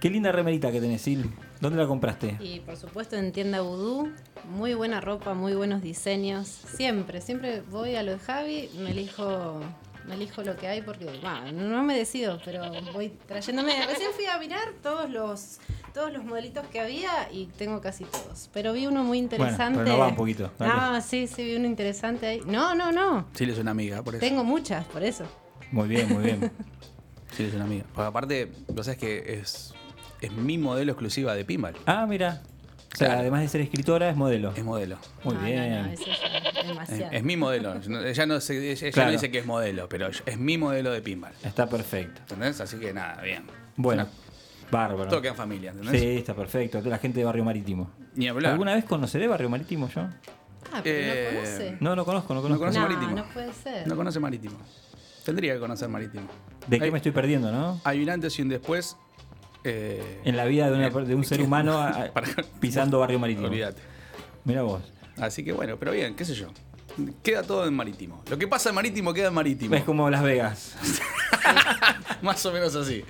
Qué linda remerita que tenés, Sil. ¿Dónde la compraste? Y por supuesto en tienda Voodoo, muy buena ropa, muy buenos diseños. Siempre, siempre voy a lo de Javi, me elijo, me elijo lo que hay porque bah, no me decido, pero voy trayéndome. Recién fui a mirar todos los todos los modelitos que había y tengo casi todos. Pero vi uno muy interesante. pero no va un poquito, dale. No, sí, sí, vi uno interesante ahí. No, no, no. Sí, es una amiga, por eso. Tengo muchas, por eso. Muy bien, muy bien. Sí, es una amiga. Porque aparte, vos sabés que es, es mi modelo exclusiva de Pinball. Ah, mira. O sea, Claro. además de ser escritora, es modelo. Es modelo. Muy No, no, bien. no, ya es demasiado. Es, es mi modelo. No- Ella, no, se- ella Claro. no dice que es modelo, pero es mi modelo de pinball. Está perfecto. ¿Entendés? Así que nada, bien. Bueno, bárbaro. Todo queda en familia, ¿entendés? Sí, está perfecto. Toda la gente de Barrio Marítimo. Ni hablar. ¿Alguna vez conoceré Barrio Marítimo yo? Ah, pero Eh, no conoce. No, no conozco, no No conozco. conoce No, Marítimo. no puede ser. No conoce Marítimo. Tendría que conocer Marítimo. ¿De qué Hay- me estoy perdiendo, no? Hay un antes y un después. eh, En la vida de, una- de un ser humano a- a- para- pisando Barrio Marítimo. Olvídate. Mira vos. Así que bueno, pero bien, qué sé yo. Queda todo en Marítimo. Lo que pasa en Marítimo queda en Marítimo. Es como Las Vegas. Más o menos así.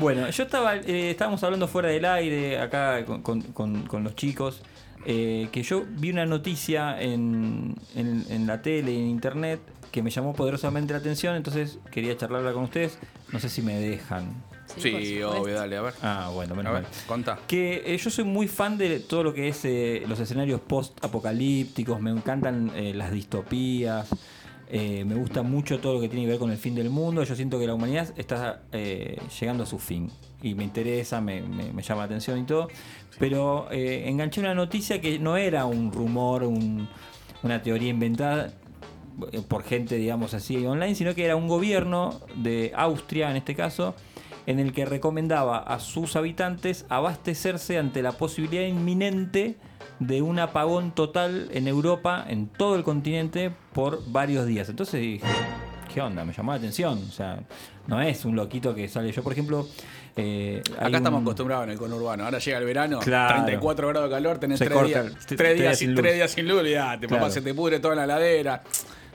Bueno, yo estaba, eh, estábamos hablando fuera del aire acá con, con- con- con los chicos, eh, que yo vi una noticia en, en- en la tele, en internet, que me llamó poderosamente la atención, entonces quería charlarla con ustedes. No sé si me dejan. Sí, obvio, dale, a ver. Ah, bueno, A menos ver, mal. contá. Que eh, yo soy muy fan de todo lo que es eh, los escenarios post-apocalípticos, me encantan eh, las distopías, eh, me gusta mucho todo lo que tiene que ver con el fin del mundo, yo siento que la humanidad está eh, llegando a su fin. Y me interesa, me, llama la atención y todo, pero eh, enganché una noticia que no era un rumor, un- una teoría inventada eh, por gente, digamos así, online, sino que era un gobierno de Austria, en este caso, en el que recomendaba a sus habitantes abastecerse ante la posibilidad inminente de un apagón total en Europa, en todo el continente, por varios días. Entonces dije, ¿qué onda? Me llamó la atención. O sea, no es un loquito que sale. Yo, por ejemplo. eh, Acá estamos acostumbrados en el conurbano. Ahora llega el verano, Claro. 34 grados de calor, tenés Se tres corta días, tres días, sin, tres luz. días sin luz, olvidate, Claro. papá, se te pudre toda la ladera.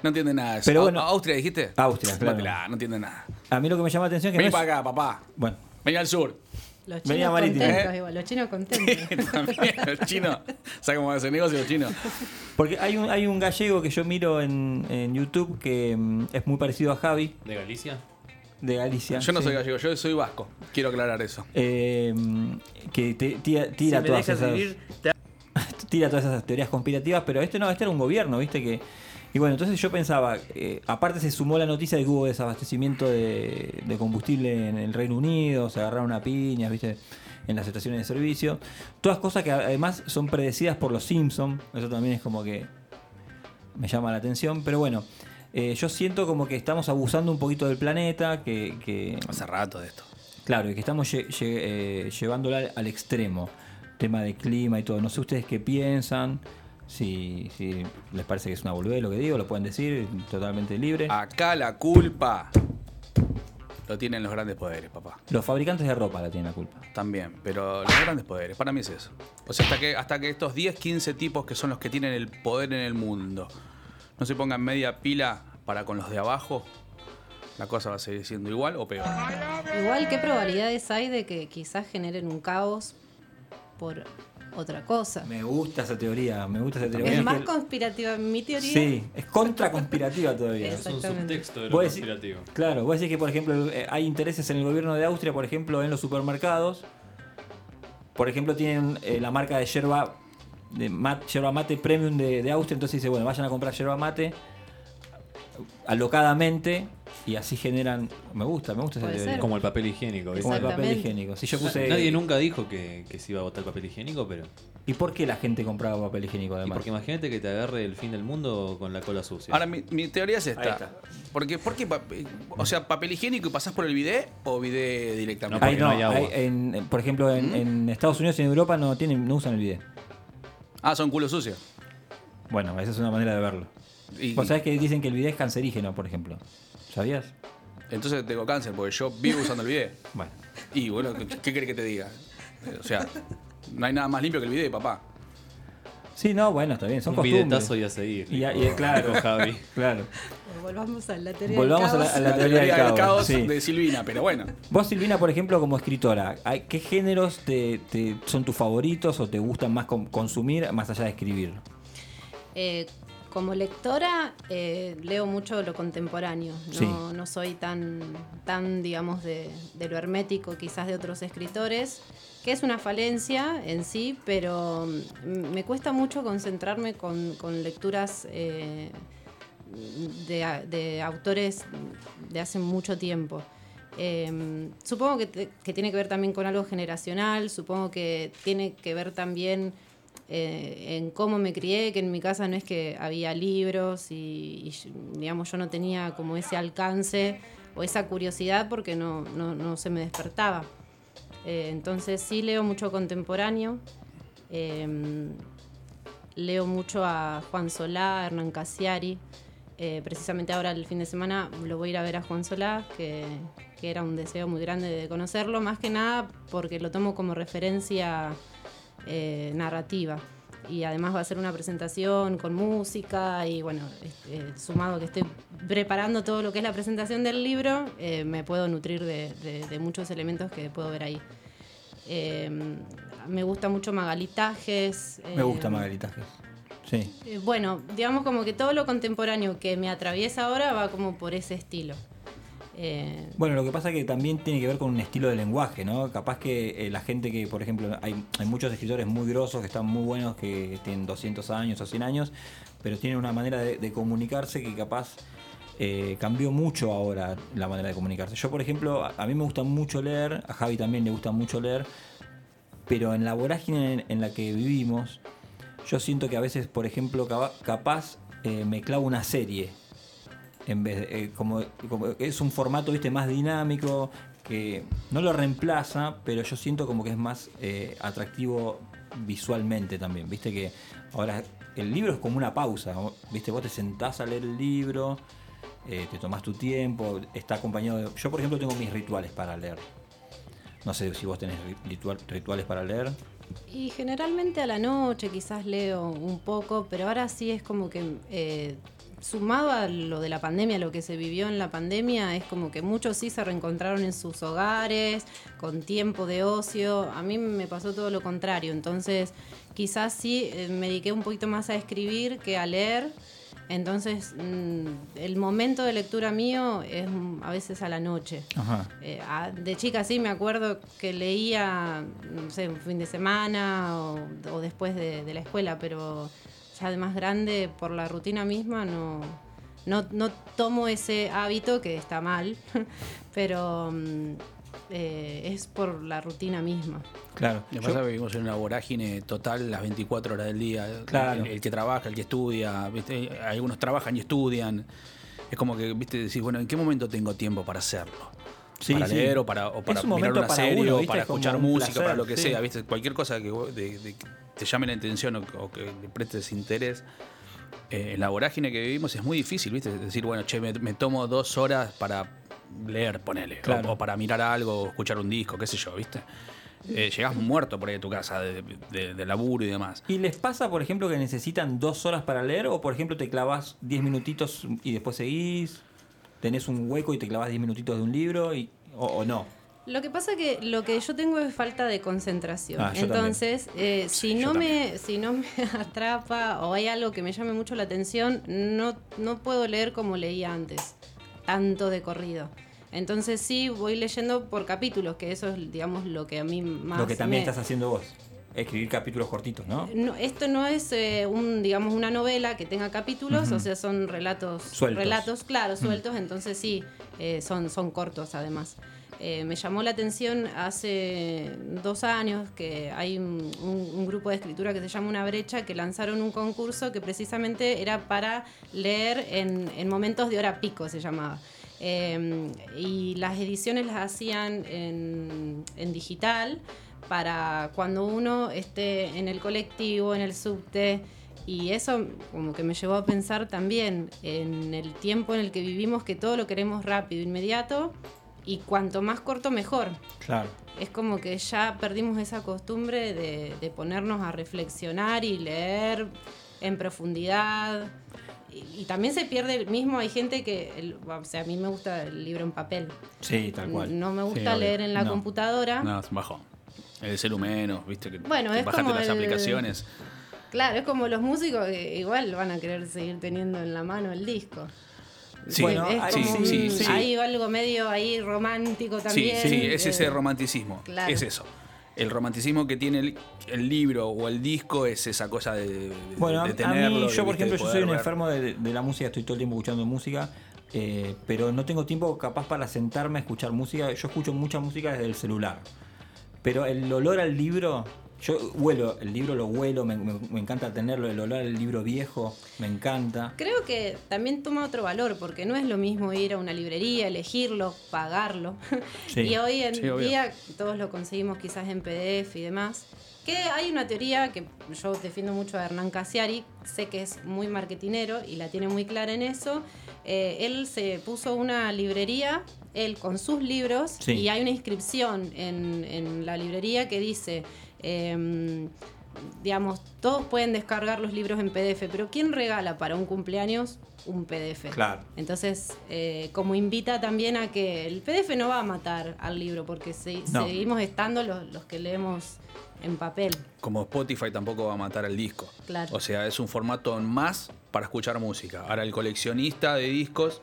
No entiende nada de eso. Pero bueno- ¿Austria dijiste? Austria, claro. No entiende nada. A mí lo que me llama la atención es que. Vení no es- para acá, papá. Bueno. Vení al sur. Los Venía chinos marítimo. contentos, ¿Eh? igual, los chinos contentos. También, los chinos. ¿Sabes cómo hacen negocio los chinos? Porque hay un, hay un gallego que yo miro en, en YouTube que mm, es muy parecido a Javi. ¿De Galicia? De Galicia. Yo no sí. soy gallego, yo soy vasco. Quiero aclarar eso. Eh, que te- tira, tira Si me todas dejas esas, vivir, tira todas esas teorías conspirativas, pero este no, este era un gobierno, viste que. Y bueno, entonces yo pensaba, eh, aparte se sumó la noticia de que hubo desabastecimiento de, de combustible en el Reino Unido, se agarraron a piñas, viste, en las estaciones de servicio. Todas cosas que además son predecidas por los Simpsons, eso también es como que me llama la atención, pero bueno. eh, yo siento como que estamos abusando un poquito del planeta, que, que Hace rato de esto. Claro, y que estamos lle- lle- eh, llevándola al, al extremo. Tema de clima y todo. No sé ustedes qué piensan. Si, si les parece que es una boludez lo que digo, lo pueden decir totalmente libre. Acá la culpa lo tienen los grandes poderes, papá. Los fabricantes de ropa la tienen la culpa. También, pero los grandes poderes, para mí es eso. O sea, hasta que, hasta que estos 10, 15 tipos que son los que tienen el poder en el mundo no se pongan media pila para con los de abajo, la cosa va a seguir siendo igual o peor. Igual, ¿qué probabilidades hay de que quizás generen un caos por otra cosa? Me gusta esa teoría, me gusta esa teoría. Es más conspirativa mi teoría. Sí, es contra conspirativa todavía. Es un subtexto de lo decís- conspirativo. Claro, vos decís que, por ejemplo, eh, hay intereses en el gobierno de Austria, por ejemplo, en los supermercados. Por ejemplo, tienen eh, la marca de yerba, de mat- yerba mate premium de, de Austria, entonces dice, bueno, vayan a comprar yerba mate alocadamente y así generan... Me gusta, me gusta ser. Como el papel higiénico. ¿viste? Como el papel higiénico. Si yo puse... Nadie nunca dijo que, que se iba a botar papel higiénico, pero. ¿Y por qué la gente compraba papel higiénico Y además? porque imagínate que te agarre el fin del mundo con la cola sucia. Ahora, mi, mi teoría es Ahí esta. está. Porque, ¿Por qué? pa- O sea, papel higiénico y pasás por el bidet o bidet directamente? Ahí no, hay- en- en- por ejemplo, en, en Estados Unidos y en Europa no tienen, no usan el bidet. Ah, son culo sucio. Bueno, esa es una manera de verlo. Y- Vos sabés que dicen que el bidet es cancerígeno, por ejemplo. ¿Sabías? Entonces tengo cáncer porque yo vivo usando el bidet. Bueno. Y bueno, ¿qué, qué querés que te diga? O sea, no hay nada más limpio que el bidet, papá. Sí, no, bueno, está bien, son Un costumbres. bidetazo y a seguir. Y, y- claro, Javi. claro. Volvamos a la teoría Volvamos a del caos. a la teoría del caos. sí. de Silvina, pero bueno. Vos, Silvina, por ejemplo, como escritora, ¿hay- ¿qué géneros te, te- son tus favoritos o te gustan más consumir más allá de escribir? Eh, como lectora eh, leo mucho lo contemporáneo. No, Sí. no soy tan, tan digamos, de, de lo hermético quizás de otros escritores, que es una falencia en sí, pero mm, me cuesta mucho concentrarme con, con lecturas eh, de, de autores de hace mucho tiempo. Eh, supongo que tiene que ver también con algo generacional, supongo que tiene que ver también eh, en cómo me crié, que en mi casa no es que había libros y, digamos yo no tenía como ese alcance o esa curiosidad porque no, no, no se me despertaba. Eh, entonces sí leo mucho contemporáneo, eh, leo mucho a Juan Solá, a Hernán Casiari. Eh, precisamente ahora el fin de semana lo voy a ir a ver a Juan Solá, que, que era un deseo muy grande de conocerlo, más que nada porque lo tomo como referencia eh, narrativa. Y además va a ser una presentación con música y bueno, este, sumado que estoy preparando todo lo que es la presentación del libro, eh, me puedo nutrir de, de- de muchos elementos que puedo ver ahí. Eh, me gusta mucho Magalitajes. Me gusta Magalitajes. Sí. Bueno, digamos como que todo lo contemporáneo que me atraviesa ahora va como por ese estilo. Eh, Bueno, lo que pasa es que también tiene que ver con un estilo de lenguaje, ¿no? Capaz que eh, la gente que, por ejemplo, hay, muchos escritores muy grosos que están muy buenos, que tienen 200 años o 100 años, pero tienen una manera de, comunicarse que capaz eh, cambió mucho ahora la manera de comunicarse. Yo, por ejemplo, a, mí me gusta mucho leer, a Javi también le gusta mucho leer, pero en la vorágine en, en la que vivimos, yo siento que a veces, por ejemplo, capaz me clavo una serie en vez de, eh, como, es un formato viste más dinámico que no lo reemplaza pero yo siento como que es más eh, atractivo visualmente también viste que ahora el libro es como una pausa viste vos te sentás a leer el libro eh, te tomas tu tiempo, está acompañado de... Yo, por ejemplo, tengo mis rituales para leer. No sé si vos tenés ritual- rituales para leer. Y generalmente a la noche quizás leo un poco, pero ahora sí es como que sumado a lo de la pandemia, lo que se vivió en la pandemia, es como que muchos sí se reencontraron en sus hogares, con tiempo de ocio. A mí me pasó todo lo contrario, entonces quizás sí eh, me dediqué un poquito más a escribir que a leer. Entonces, mm, el momento de lectura mío es mm, a veces a la noche. Ajá. Eh, a- de chica sí me acuerdo que leía, no sé, un fin de semana o, o después de, de la escuela, pero ya de más grande, por la rutina misma, no, no, no tomo ese hábito que está mal, pero mm, eh, es por la rutina misma. Claro. Lo que pasa es que vivimos en una vorágine total las 24 horas del día. Claro. El, el que trabaja, el que estudia, ¿viste? algunos trabajan y estudian. Es como que, viste, decís, bueno, ¿en qué momento tengo tiempo para hacerlo? Sí, para sí. leer o para, o para un mirar una para serie uno, o para Es escuchar música, placer, para lo que sí. sea, ¿viste? Cualquier cosa que de- de- te llame la atención o, o que le prestes interés. eh, en la vorágine que vivimos es muy difícil, ¿viste? Es decir, bueno, che, me, me tomo dos horas para leer, ponele. o- Claro. O, para mirar algo, o escuchar un disco, qué sé yo, ¿viste? Eh, llegás muerto por ahí a tu casa de, de- de laburo y demás. ¿Y les pasa, por ejemplo, que necesitan dos horas para leer? ¿O, por ejemplo, te clavas 10 minutitos y después seguís? ¿Tenés un hueco y te clavas 10 minutitos de un libro? Y, o, o no? Lo que pasa que lo que yo tengo es falta de concentración. Ah, Entonces, eh, si, no me, si no me atrapa o hay algo que me llame mucho la atención, no, no puedo leer como leía antes, tanto de corrido. Entonces sí, voy leyendo por capítulos, que eso es, digamos, lo que a mí más... Lo que también me- estás haciendo vos. Escribir capítulos cortitos, ¿no? No, esto no es eh, un, digamos, una novela que tenga capítulos, o sea, son relatos, Sueltos. relatos, claro, sueltos, entonces sí, eh, son, son cortos además. Eh, me llamó la atención hace dos años que hay un, grupo de escritura que se llama Una Brecha que lanzaron un concurso que precisamente era para leer en, en momentos de hora pico, se llamaba. Eh, y las ediciones las hacían en, en digital para cuando uno esté en el colectivo, en el subte. Y eso como que me llevó a pensar también en el tiempo en el que vivimos que todo lo queremos rápido, inmediato y cuanto más corto mejor. Claro. Es como que ya perdimos esa costumbre de, de ponernos a reflexionar y leer en profundidad. Y, y también se pierde el mismo, hay gente que, el- o sea, a mí me gusta el libro en papel. Sí, tal cual. No me gusta Sí, leer en la No. computadora. No, es bajón. El ser humano, viste, que Bueno, que es como las el- aplicaciones. Claro, es como los músicos que igual van a querer seguir teniendo en la mano el disco. Sí, Bueno, es sí, como sí, sí. hay algo medio ahí romántico Sí, también. sí, es ese eh, romanticismo. claro. Es eso. El romanticismo que tiene el, el libro o el disco es esa cosa de, de- Bueno, de a- a tenerlo. mí, yo por ejemplo, yo soy un ver. enfermo de, de la música, estoy todo el tiempo escuchando música, eh, pero no tengo tiempo capaz para sentarme a escuchar música. Yo escucho mucha música desde el celular. Pero el olor al libro, yo huelo, el libro lo huelo, me, me- me encanta tenerlo, el olor al libro viejo, me encanta. Creo que también toma otro valor, porque no es lo mismo ir a una librería, elegirlo, pagarlo. Sí. y hoy en Sí, obvio. día todos lo conseguimos quizás en PDF y demás. Que hay una teoría que yo defiendo mucho a Hernán Casiari, sé que es muy marketinero y la tiene muy clara en eso. Eh, él se puso una librería, él con sus libros, Sí. y hay una inscripción en, en la librería que dice, em, digamos, todos pueden descargar los libros en PDF, pero ¿quién regala para un cumpleaños un PDF? Claro. Entonces, eh, como invita también a que el PDF no va a matar al libro, porque se- No. seguimos estando los, los que leemos en papel. Como Spotify tampoco va a matar el disco. Claro. O sea, es un formato más para escuchar música. Ahora el coleccionista de discos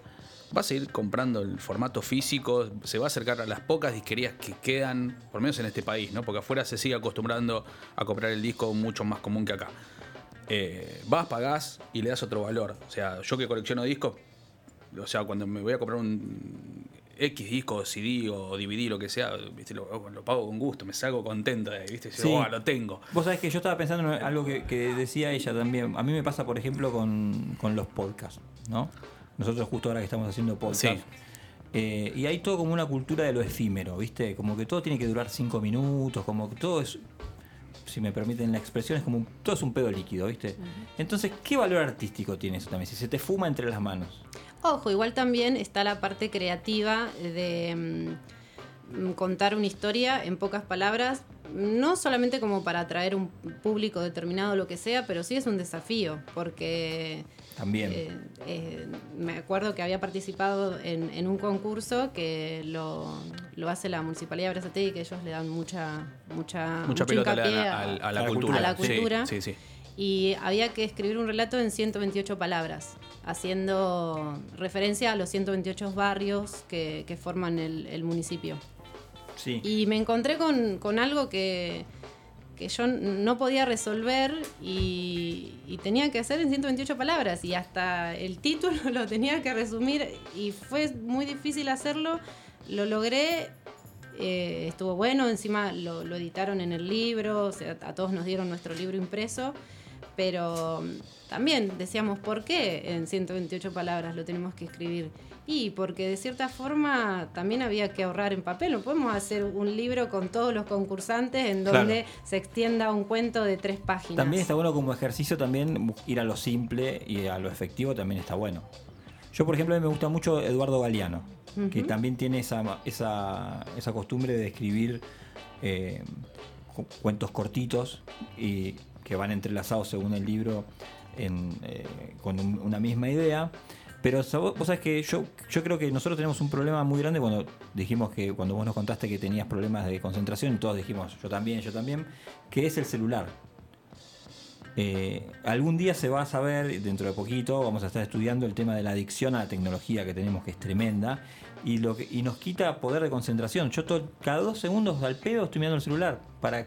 va a seguir comprando el formato físico, se va a acercar a las pocas disquerías que quedan, por lo menos en este país, ¿no? Porque afuera se sigue acostumbrando a comprar el disco mucho más común que acá. Eh, vas, pagás y le das otro valor. O sea, yo que colecciono discos, o sea, cuando me voy a comprar un X disco, CD o DVD, lo que sea, ¿viste? Lo, lo pago con gusto, me salgo contento de ahí, ¿viste? Sí. "Oh, lo tengo. Vos sabés que yo estaba pensando en algo que, que decía ella también. A mí me pasa, por ejemplo, con, con los podcasts, ¿no? Nosotros justo ahora que estamos haciendo podcast. Sí. eh, y hay todo como una cultura de lo efímero, ¿viste? Como que todo tiene que durar cinco minutos, como que todo es, si me permiten la expresión, es como un- todo es un pedo líquido, ¿viste? Entonces, ¿qué valor artístico tiene eso también? Si se te fuma entre las manos. Ojo, igual también está la parte creativa de mm, contar una historia en pocas palabras, no solamente como para atraer un público determinado o lo que sea, pero sí es un desafío, porque También. eh, eh, me acuerdo que había participado en, en un concurso que lo, lo hace la Municipalidad de Brazatei, que ellos le dan mucha, mucha, Mucha pelota a la, hincapié a- a la cultura. a la Sí, cultura. Sí, sí. Y había que escribir un relato en 128 palabras, haciendo referencia a los 128 barrios que, que forman el, el municipio. Sí. Y me encontré con, con algo que, que yo no podía resolver y, y tenía que hacer en 128 palabras y hasta el título lo tenía que resumir y fue muy difícil hacerlo. Lo logré, eh, estuvo bueno, encima lo, editaron en el libro, a todos nos dieron nuestro libro impreso, pero mm, también decíamos, ¿por qué en 128 palabras lo tenemos que escribir? Y porque de cierta forma también había que ahorrar en papel. No podemos hacer un libro con todos los concursantes en Claro. donde se extienda un cuento de tres páginas. También está bueno como ejercicio también ir a lo simple y a lo efectivo también está bueno. Yo, por ejemplo, a mí me gusta mucho Eduardo Galeano, que también tiene esa, esa, esa costumbre de escribir eh, cu- cuentos cortitos y que van entrelazados según el libro en, eh, con un- una misma idea. Pero vos sabés que yo, yo creo que nosotros tenemos un problema muy grande cuando dijimos que cuando vos nos contaste que tenías problemas de concentración, y todos dijimos yo también, yo también, que es el celular. Eh, algún día se va a saber, dentro de poquito, vamos a estar estudiando el tema de la adicción a la tecnología que tenemos, que es tremenda, y, lo que, y nos quita poder de concentración. Yo todo- cada dos segundos al pedo estoy mirando el celular para...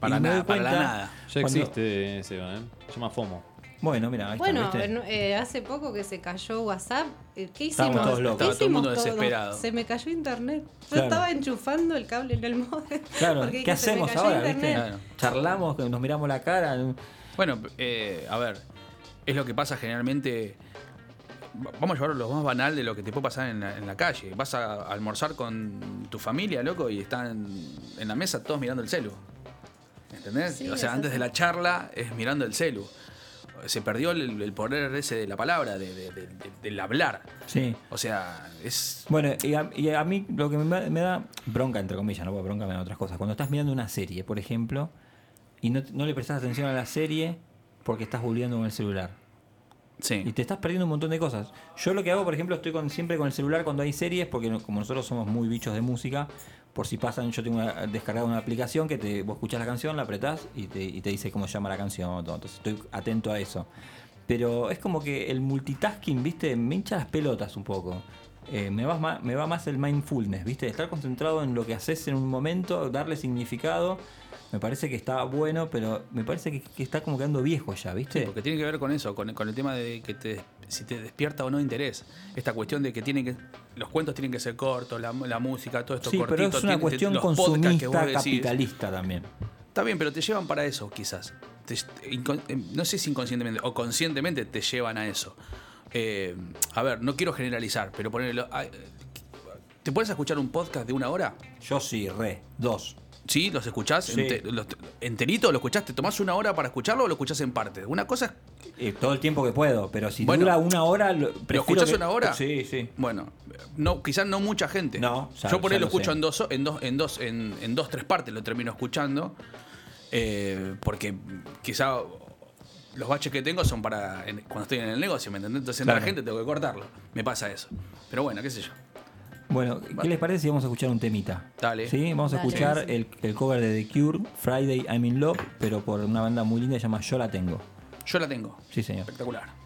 Para nada, para la nada. Ya cuando- existe, Seba, ¿eh? Se llama FOMO. Bueno, mira, Bueno, eh, hace poco que se cayó WhatsApp, eh, ¿qué Estábamos hicimos? todos locos. ¿Qué Estaba todo el mundo hicimos todos? desesperado. Se me cayó internet. Yo Claro. estaba enchufando el cable en el modem. Claro, porque ¿qué dije, "Se me hacemos ahora? internet". ¿viste? Claro. Charlamos, nos miramos la cara. Bueno, eh, a ver, es lo que pasa generalmente. va- Vamos a llevarlo lo más banal de lo que te puede pasar en la, en la calle. Vas a almorzar con tu familia, loco, y están en la mesa todos mirando el celu. ¿Entendés? Sí, o sea, es antes de la charla es mirando el celu. Se perdió el, el poder ese de la palabra, de- de- de- de- del hablar. Sí. O sea, es. Bueno, y a, y a mí lo que me, me da bronca, entre comillas, no porque bronca me da otras cosas. Cuando estás mirando una serie, por ejemplo, y no, no le prestas atención a la serie porque estás googleando con el celular. Sí. Y te estás perdiendo un montón de cosas. Yo lo que hago, por ejemplo, estoy con, siempre con el celular cuando hay series, porque como nosotros somos muy bichos de música, por si pasan, yo tengo una, descargada una aplicación que te, vos escuchás la canción, la apretás y te, y te dice cómo llama la canción. todo. Entonces estoy atento a eso. Pero es como que el multitasking, viste, me hincha las pelotas un poco. Eh, me, va más, me va más el mindfulness, viste, estar concentrado en lo que haces en un momento, darle significado. Me parece que está bueno, pero me parece que, que está como quedando viejo ya, ¿viste? Sí, porque tiene que ver con eso, con, con el tema de que te, si te despierta o no interés. Esta cuestión de que tienen que los cuentos tienen que ser cortos, la, la música, todo esto Sí, cortito. pero es una tiene- cuestión que consumista, decís. capitalista también. Está bien, pero te llevan para eso, quizás. Te- eh, no sé si inconscientemente o conscientemente te llevan a eso. Eh, a ver, no quiero generalizar, pero ponerlo. ¿Te puedes escuchar un podcast de una hora? Yo sí, re, dos. ¿Sí? ¿Los escuchás? Sí. ente- los- ¿Enterito lo escuchás? ¿Te tomás una hora para escucharlo o lo escuchás en parte? Una cosa es Eh, todo el tiempo que puedo, pero si Bueno, dura una hora, lo, ¿Lo prefiero escuchás que- una hora? Sí, sí. Bueno, no, quizás no mucha gente. No, Yo por ahí lo lo escucho sé. en dos, en dos, en dos, en, en dos, tres partes lo termino escuchando. eh, porque quizá los baches que tengo son para en- cuando estoy en el negocio, ¿me entendés? Entonces Claro. la gente tengo que cortarlo. Me pasa eso. Pero bueno, qué sé yo. Bueno, ¿qué les parece si vamos a escuchar un temita? Dale. Sí, vamos a Dale. escuchar el, el cover de The Cure, Friday I'm in Love, pero por una banda muy linda que se llama Yo la tengo. Yo la tengo. Sí, señor. Espectacular.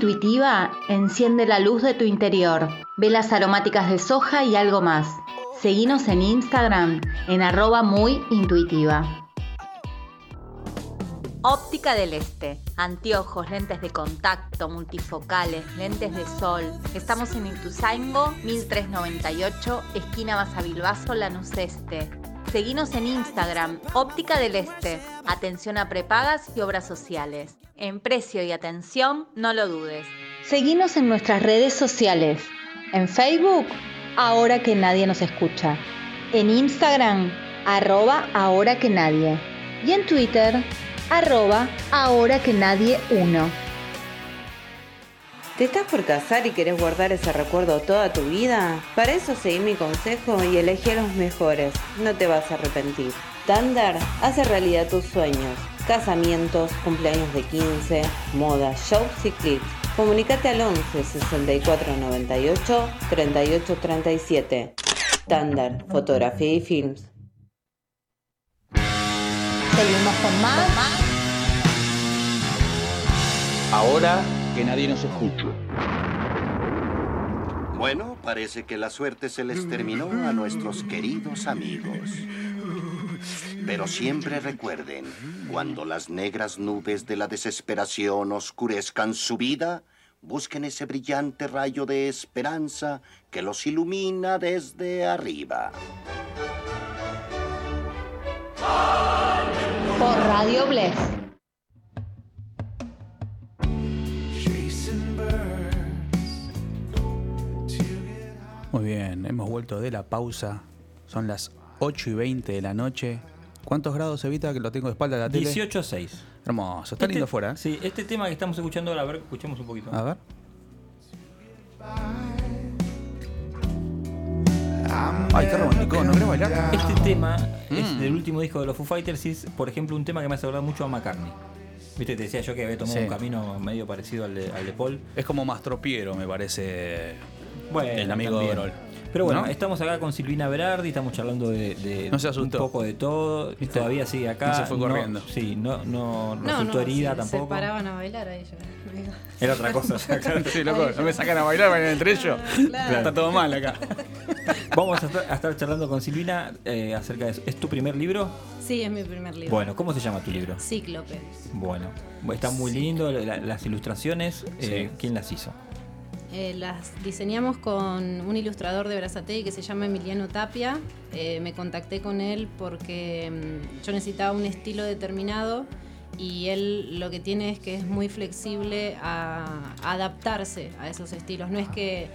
Intuitiva, enciende la luz de tu interior. Velas aromáticas de soja y algo más. Seguinos en Instagram en arroba muy intuitiva. Óptica del Este. Anteojos, lentes de contacto, multifocales, lentes de sol. Estamos en Ituzaingo, 1398, esquina Basavilbaso, Lanús Este. Seguinos en Instagram, Óptica del Este. Atención a prepagas y obras sociales. En precio y atención, no lo dudes. Seguinos en nuestras redes sociales. En Facebook, ahora que nadie nos escucha. En Instagram, arroba ahora que nadie. Y en Twitter, arroba ahora que nadie uno. ¿Te estás por casar y querés guardar ese recuerdo toda tu vida? Para eso seguí mi consejo y elegí a los mejores. No te vas a arrepentir. Thunder hace realidad tus sueños. Casamientos, cumpleaños de 15, moda, shows y clips. Comunicate al 11 64 98 38 37. Thunder, fotografía y films. Seguimos con más. Ahora que nadie nos escucha. Bueno, parece que la suerte se les terminó a nuestros queridos amigos. Pero siempre recuerden, cuando las negras nubes de la desesperación oscurezcan su vida, busquen ese brillante rayo de esperanza que los ilumina desde arriba. Por Radio Bless. Muy bien, hemos vuelto de la pausa. Son las 8 y 20 de la noche. ¿Cuántos grados evita que lo tengo de espalda a la tele? 18.6. Hermoso, está lindo afuera. ¿eh? Sí, este tema que estamos escuchando ahora, a ver, escuchemos un poquito. A ver. Ay, qué romántico, ¿no querés bailar? Este tema es Mm. del último disco de los Foo Fighters y es, por ejemplo, un tema que me hace acordar mucho a McCartney. Viste, te decía yo que había tomado Sí. un camino medio parecido al de, al de Paul. Es como Mastropiero, me parece. Bueno, el amigo también. de. Pero bueno, ¿No? estamos acá con Silvina Berardi, estamos charlando de, de No se un poco de todo. ¿Viste? Todavía sigue acá. No se fue corriendo. Sí, no, no, No, resultó no, herida se, tampoco. Se paraban a bailar ya. Digo. Era otra cosa. sí, loco, no me sacan a bailar, bailan entre ellos. Claro. Está todo mal acá. Vamos a estar, a estar charlando con Silvina eh, acerca de eso. ¿Es tu primer libro? Sí, es mi primer libro. Bueno, ¿cómo se llama tu libro? Cíclope. Bueno, está muy lindo, la- las ilustraciones, eh, ¿quién las hizo? Eh, las diseñamos con un ilustrador de Brazatei que se llama Emiliano Tapia. Eh, me contacté con él porque mm, yo necesitaba un estilo determinado y él lo que tiene es que es muy flexible a, a adaptarse a esos estilos. No es que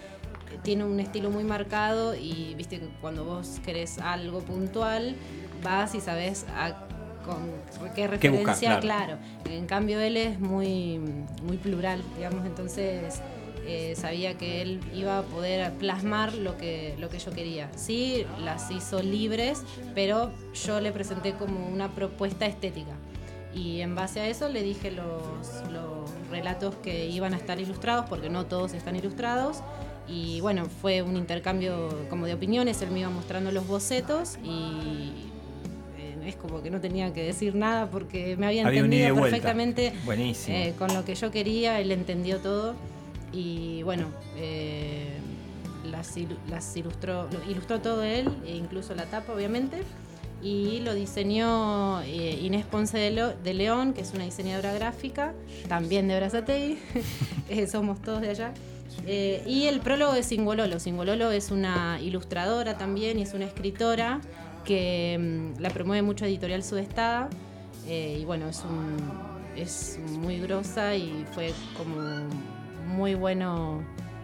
tiene un estilo muy marcado y viste que cuando vos querés algo puntual vas y sabes a con qué ¿Qué buscar? referencia, Claro. claro. En cambio él es muy, muy plural, digamos, entonces eh, sabía que él iba a poder plasmar lo que, lo que yo quería. Sí, las hizo libres, pero yo le presenté como una propuesta estética. Y en base a eso le dije los, los relatos que iban a estar ilustrados, porque no todos están ilustrados. Y bueno, fue un intercambio como de opiniones, él me iba mostrando los bocetos y eh, es como que no tenía que decir nada porque me había Había entendido vuelta. perfectamente eh, con lo que yo quería, él entendió todo y bueno, eh, las, ilu- las ilustró, ilustró todo él, e incluso la tapa obviamente, y lo diseñó eh, Inés Ponce de, León, que es una diseñadora gráfica, también de Brazatei, eh, somos todos de allá. Y el prólogo de Singololo. Singololo es una ilustradora también y es una escritora que mm, la promueve mucho Editorial Sudestada. y bueno, es, un, es muy grosa y fue como muy bueno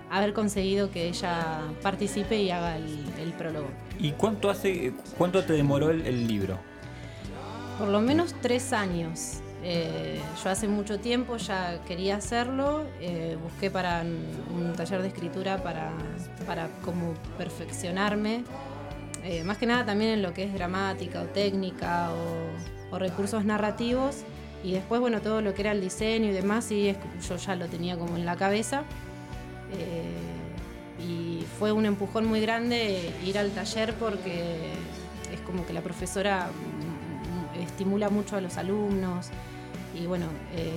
haber conseguido que ella participe y haga el, el prólogo. ¿Y cuánto hace, cuánto te demoró el, el libro? Por lo menos tres años. Eh, yo hace mucho tiempo ya quería hacerlo, eh, busqué para un taller de escritura para, para como perfeccionarme, eh, más que nada también en lo que es dramática o técnica o, o recursos narrativos y después bueno todo lo que era el diseño y demás es- yo ya lo tenía como en la cabeza Eh, y fue un empujón muy grande ir al taller porque es como que la profesora estimula mucho a los alumnos y bueno, eh,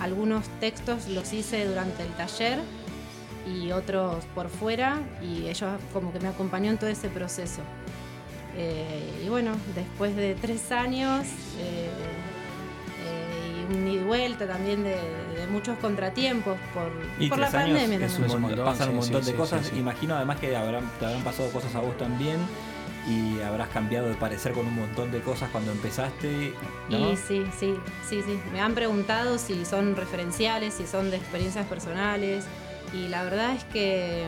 algunos textos los hice durante el taller y otros por fuera y ellos como que me acompañó en todo ese proceso. Eh, y bueno, después de tres años un ida y vuelta también de, de muchos contratiempos por, Y por la pandemia. es también. un montón, pasan un montón sí, de sí, cosas. sí, sí. Imagino además que habrán, te habrán pasado cosas a vos también y habrás cambiado de parecer con un montón de cosas cuando empezaste. ¿no? Y sí, sí, sí, sí. Me han preguntado si son referenciales, si son de experiencias personales. Y la verdad es que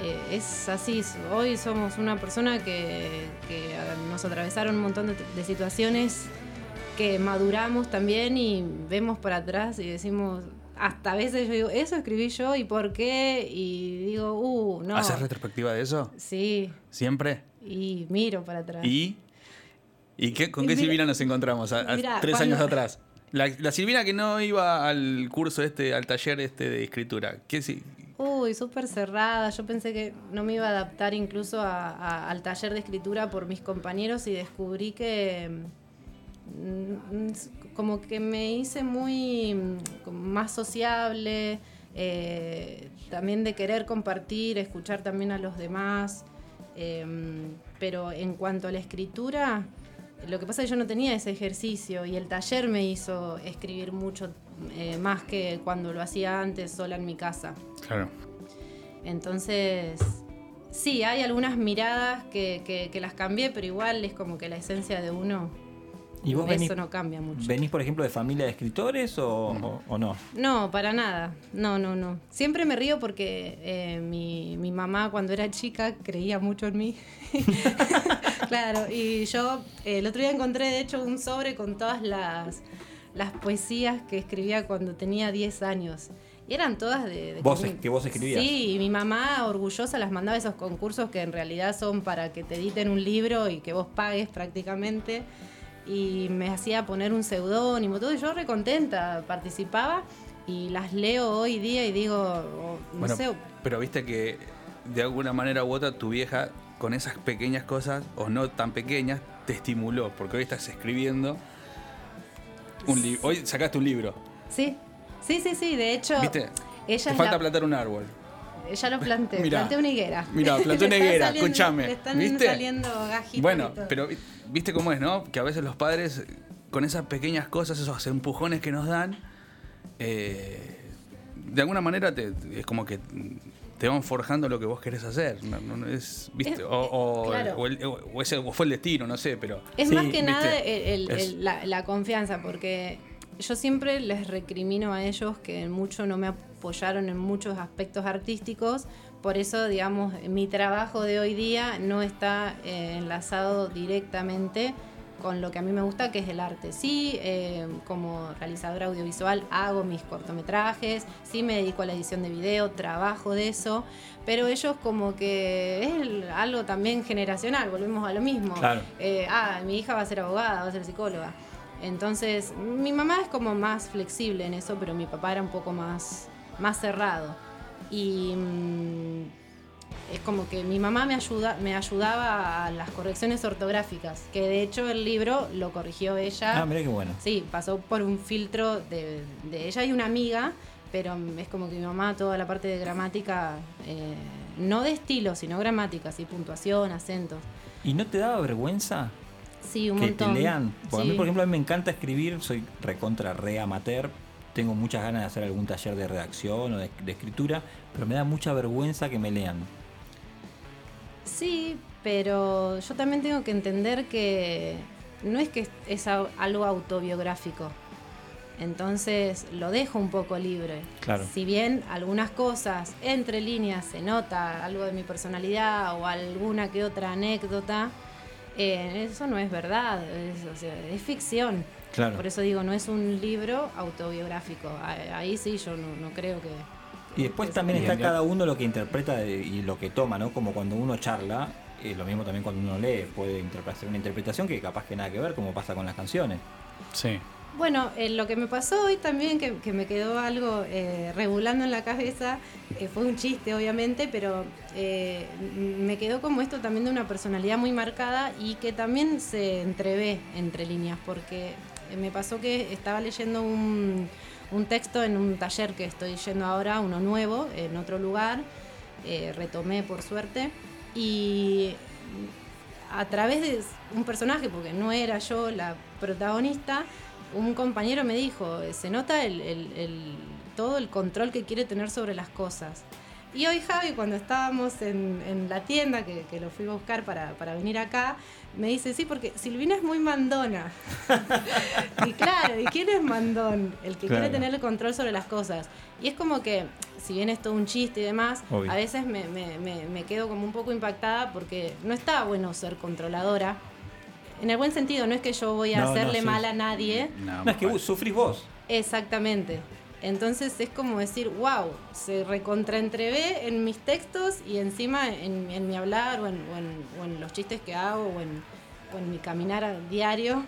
eh, es así. Hoy somos una persona que, que nos atravesaron un montón de, de situaciones que maduramos también y vemos para atrás y decimos, hasta a veces yo digo, eso escribí yo y por qué. Y digo, uh, no. ¿Haces retrospectiva de eso? Sí, ¿Siempre? y miro para atrás. ¿Y? ¿Y qué, con Y qué mira- Silvina nos encontramos a- a Mira, tres cuando- años atrás? La, la Silvina que no iba al curso este, al taller este de escritura. ¿Qué sí? Uy, súper cerrada. Yo pensé que no me iba a adaptar incluso a- a- al taller de escritura por mis compañeros y descubrí que como que me hice muy mm, más sociable, eh, también de querer compartir, escuchar también a los demás. Em, pero en cuanto a la escritura, lo que pasa es que yo no tenía ese ejercicio y el taller me hizo escribir mucho eh, más que cuando lo hacía antes sola en mi casa. Claro. Entonces, sí, hay algunas miradas que, que- que las cambié, pero igual es como que la esencia de uno, ¿Y vos eso venís, no cambia mucho. venís, por ejemplo, de familia de escritores o, o- o no? No, para nada. No, no, no. Siempre me río porque eh, mi, mi mamá cuando era chica creía mucho en mí. claro, y yo eh, el otro día encontré de hecho un sobre con todas las, las poesías que escribía cuando tenía 10 años. Y eran todas de... de Vos que vos escribías. Sí, y mi mamá orgullosa las mandaba a esos concursos que en realidad son para que te editen un libro y que vos pagues prácticamente. Y me hacía poner un seudónimo, todo. Y yo recontenta, participaba y las leo hoy día y digo, oh, no Bueno, sé, pero viste que de alguna manera u otra tu vieja con esas pequeñas cosas, o no tan pequeñas, te estimuló, porque hoy estás escribiendo un libro. Hoy sacaste un libro, sí, sí, sí, sí. De hecho, ¿viste? ella Te falta la- plantar un árbol. Ya lo planté, Mirá. planté una higuera. Mirá, planté una higuera, escúchame, Le están ¿viste? saliendo gajitos. Bueno, pero vi- viste cómo es, ¿no? Que a veces los padres, con esas pequeñas cosas, esos empujones que nos dan, eh, de alguna manera te, es como que te van forjando lo que vos querés hacer. No, no- no es, ¿viste? Es- o, o- claro. o el- o ese- fue el destino, no sé, pero. Es más que nada ¿viste? el- el- Es- el- la, la confianza, porque yo siempre les recrimino a ellos que mucho no me apoyaron en muchos aspectos artísticos, por eso, digamos, mi trabajo de hoy día no está eh, enlazado directamente con lo que a mí me gusta, que es el arte. Sí, eh, como realizadora audiovisual hago mis cortometrajes, sí me dedico a la edición de video, trabajo de eso, pero ellos como que es algo también generacional, volvemos a lo mismo. Claro. Eh, ah, mi hija va a ser abogada, va a ser psicóloga. Entonces, mi mamá es como más flexible en eso, pero mi papá era un poco más, más cerrado. Y mm, es como que mi mamá me, ayuda, me ayudaba a las correcciones ortográficas, que de hecho el libro lo corrigió ella. Ah, mirá qué bueno. Sí, pasó por un filtro de, de ella y una amiga, pero es como que mi mamá toda la parte de gramática, eh, no de estilo, sino gramática, sí, puntuación, acentos. ¿Y no te daba vergüenza Sí, un que montón. te lean? Porque a mí, Sí. por ejemplo, a mí me encanta escribir, soy recontra re amateur, tengo muchas ganas de hacer algún taller de redacción o de, de escritura, pero me da mucha vergüenza que me lean. Sí, pero yo también tengo que entender que no es que es algo autobiográfico. Entonces lo dejo un poco libre. Claro. Si bien algunas cosas entre líneas se nota algo de mi personalidad o alguna que otra anécdota, eh, eso no es verdad, es, o sea, es ficción. Claro. Por eso digo, no es un libro autobiográfico. A- Ahí sí yo no, no creo que... Y después también está cada uno lo que interpreta y lo que toma, ¿no? Como cuando uno charla, eh, lo mismo también cuando uno lee, puede hacer una interpretación que capaz que nada que ver, como pasa con las canciones. Sí. Bueno, eh, lo que me pasó hoy también, que, me quedó algo eh, regulando en la cabeza, eh, fue un chiste obviamente, pero eh, me quedó como esto también de una personalidad muy marcada y que también se entrevé entre líneas, porque me pasó que estaba leyendo un, texto en un taller que estoy yendo ahora, uno nuevo, en otro lugar, retomé por suerte, y a través de un personaje, porque no era yo la protagonista, un compañero me dijo, se nota el, el- el- todo el control que quiere tener sobre las cosas. Y hoy Javi, cuando estábamos en, en la tienda, que, que lo fui a buscar para, para venir acá, me dice, sí, porque Silvina es muy mandona. y claro, ¿y quién es mandón? El que Claro. quiere tener el control sobre las cosas. Y es como que, si bien es todo un chiste y demás, Obvio. a veces me, me- me- me quedo como un poco impactada porque no está bueno ser controladora. En el buen sentido, no es que yo voy a No, no, hacerle sí. mal a nadie. No, es que vos sufrís vos. Exactamente. Entonces es como decir, wow, se recontraentrevé en mis textos y encima en, en mi hablar o en, o en- o en los chistes que hago o en, o en mi caminar diario.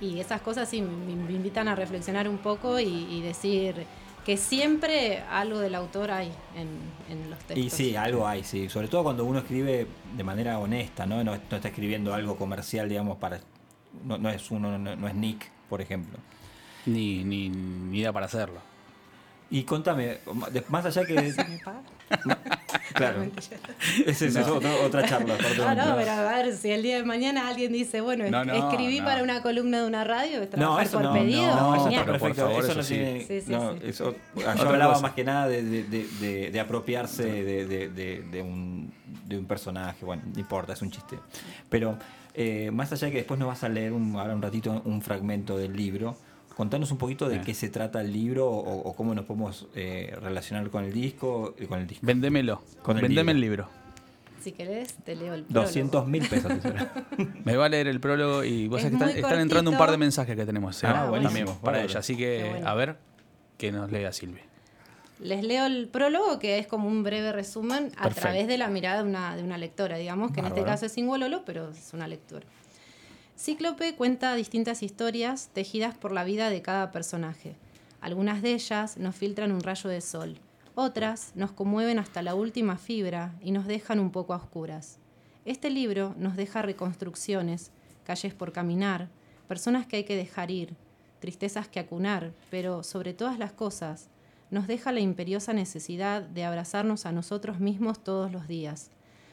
Y esas cosas sí me, me invitan a reflexionar un poco y, y decir que siempre algo del autor hay en, en los textos. Y sí, algo hay, sí. Sobre todo cuando uno escribe de manera honesta, ¿no? No, no está escribiendo algo comercial, digamos, para. No, no es uno, no, no es Nick, por ejemplo. Ni, ni, ni idea para hacerlo. Y contame, más allá que. claro. Esa es No. otra, otra charla. Ah, no, pero a ver, si el día de mañana alguien dice, bueno, No, es- no, escribí no. para una columna de una radio, es No, trabajar eso por no, pedido. no, eso está perfecto. favor, eso no sí. tiene. Sí, sí, no, sí. eso- yo hablaba cosa. más que nada de, de- de- de- de apropiarse de, de- de- de un, de un personaje. Bueno, no importa, es un chiste. Pero eh, más allá de que después nos vas a leer un, ahora un ratito un fragmento del libro, contanos un poquito de qué se trata el libro o, o cómo nos podemos eh, relacionar con el disco. y Con el disco. Vendémelo. Con el Vendeme libro. el libro. Si querés, te leo el prólogo. 200 mil pesos. Me va a leer el prólogo y vos Es sabés que están, entrando un par de mensajes que tenemos. ¿eh? Ah. También para ella. Así que, bueno. a ver, que nos lea Silvia. Les leo el prólogo, que es como un breve resumen a Perfecto. través de la mirada de una, de una lectora, digamos, que en este caso es Singololo, pero es una lectura. Cíclope cuenta distintas historias tejidas por la vida de cada personaje. Algunas de ellas nos filtran un rayo de sol, otras nos conmueven hasta la última fibra y nos dejan un poco a oscuras. Este libro nos deja reconstrucciones, calles por caminar, personas que hay que dejar ir, tristezas que acunar, pero sobre todas las cosas, nos deja la imperiosa necesidad de abrazarnos a nosotros mismos todos los días,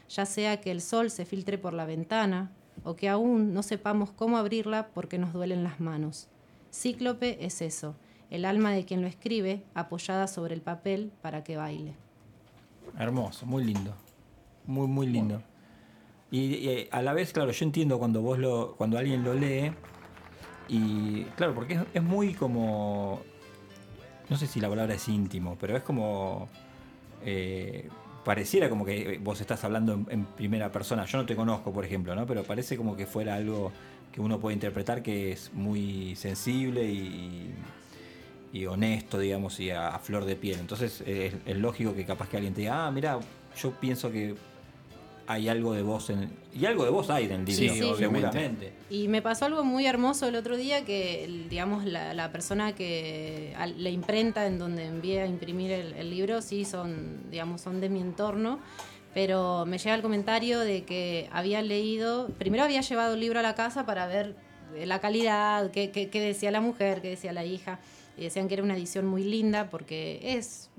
ya sea que el sol se filtre por la ventana o que aún no sepamos cómo abrirla porque nos duelen las manos. Cíclope es eso, el alma de quien lo escribe apoyada sobre el papel para que baile. Hermoso, muy lindo. Muy, muy lindo. Y, y, a la vez, claro, yo entiendo cuando vos lo, cuando alguien lo lee. Y claro, porque es, es muy como. No sé si la palabra es íntimo, pero es como. eh, pareciera como que vos estás hablando en, primera persona. Yo no te conozco, por ejemplo, ¿no? Pero parece como que fuera algo que uno puede interpretar que es muy sensible y, y honesto, digamos, y a, flor de piel. Entonces es, es lógico que capaz que alguien te diga, ah, mira, yo pienso que hay algo de vos en... Y algo de vos hay en el libro, Sí, sí. seguramente. Y me pasó algo muy hermoso el otro día que, digamos, la, la persona que la imprenta en donde envié a imprimir el, el libro, sí son, digamos, son de mi entorno. Pero me llega el comentario de que había leído, primero había llevado el libro a la casa para ver eh, la calidad, qué, qué- qué decía la mujer, qué decía la hija. Y decían que era una edición muy linda porque es,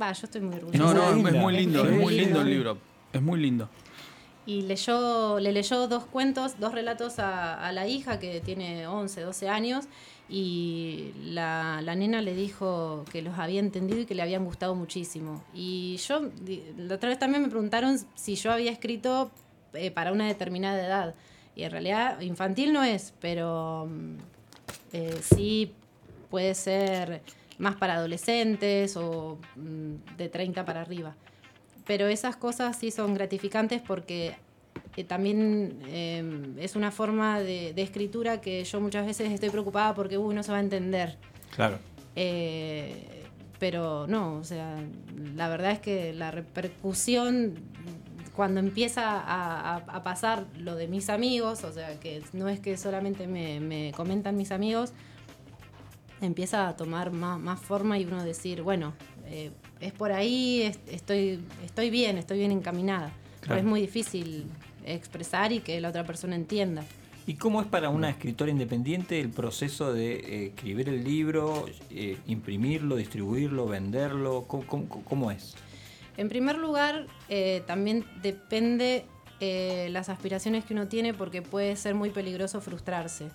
va, yo estoy muy orgullosa. No, no, de- es muy lindo, es muy lindo el libro. Es muy lindo. Y leyó, le leyó dos cuentos, dos relatos a, la hija que tiene 11, 12 años y la, la nena le dijo que los había entendido y que le habían gustado muchísimo. Y yo, la otra vez también me preguntaron si yo había escrito eh, para una determinada edad. Y en realidad infantil no es, pero mm, eh, sí puede ser más para adolescentes o mm, de 30 para arriba. Pero esas cosas sí son gratificantes porque eh, también eh, es una forma de, de escritura que yo muchas veces estoy preocupada porque uy, no se va a entender. Claro. Eh, pero no, o sea, la verdad es que la repercusión cuando empieza a, a- a pasar lo de mis amigos, o sea, que no es que solamente me, me comentan mis amigos, empieza a tomar más, más forma y uno decir, bueno, eh, es por ahí, es- estoy, estoy bien, estoy bien encaminada. Pero es muy difícil expresar y que la otra persona entienda. ¿Y cómo es para una escritora independiente el proceso de eh, escribir el libro, eh, imprimirlo, distribuirlo, venderlo? ¿Cómo, cómo- cómo es? En primer lugar, eh, también depende las aspiraciones que uno tiene porque puede ser muy peligroso frustrarse.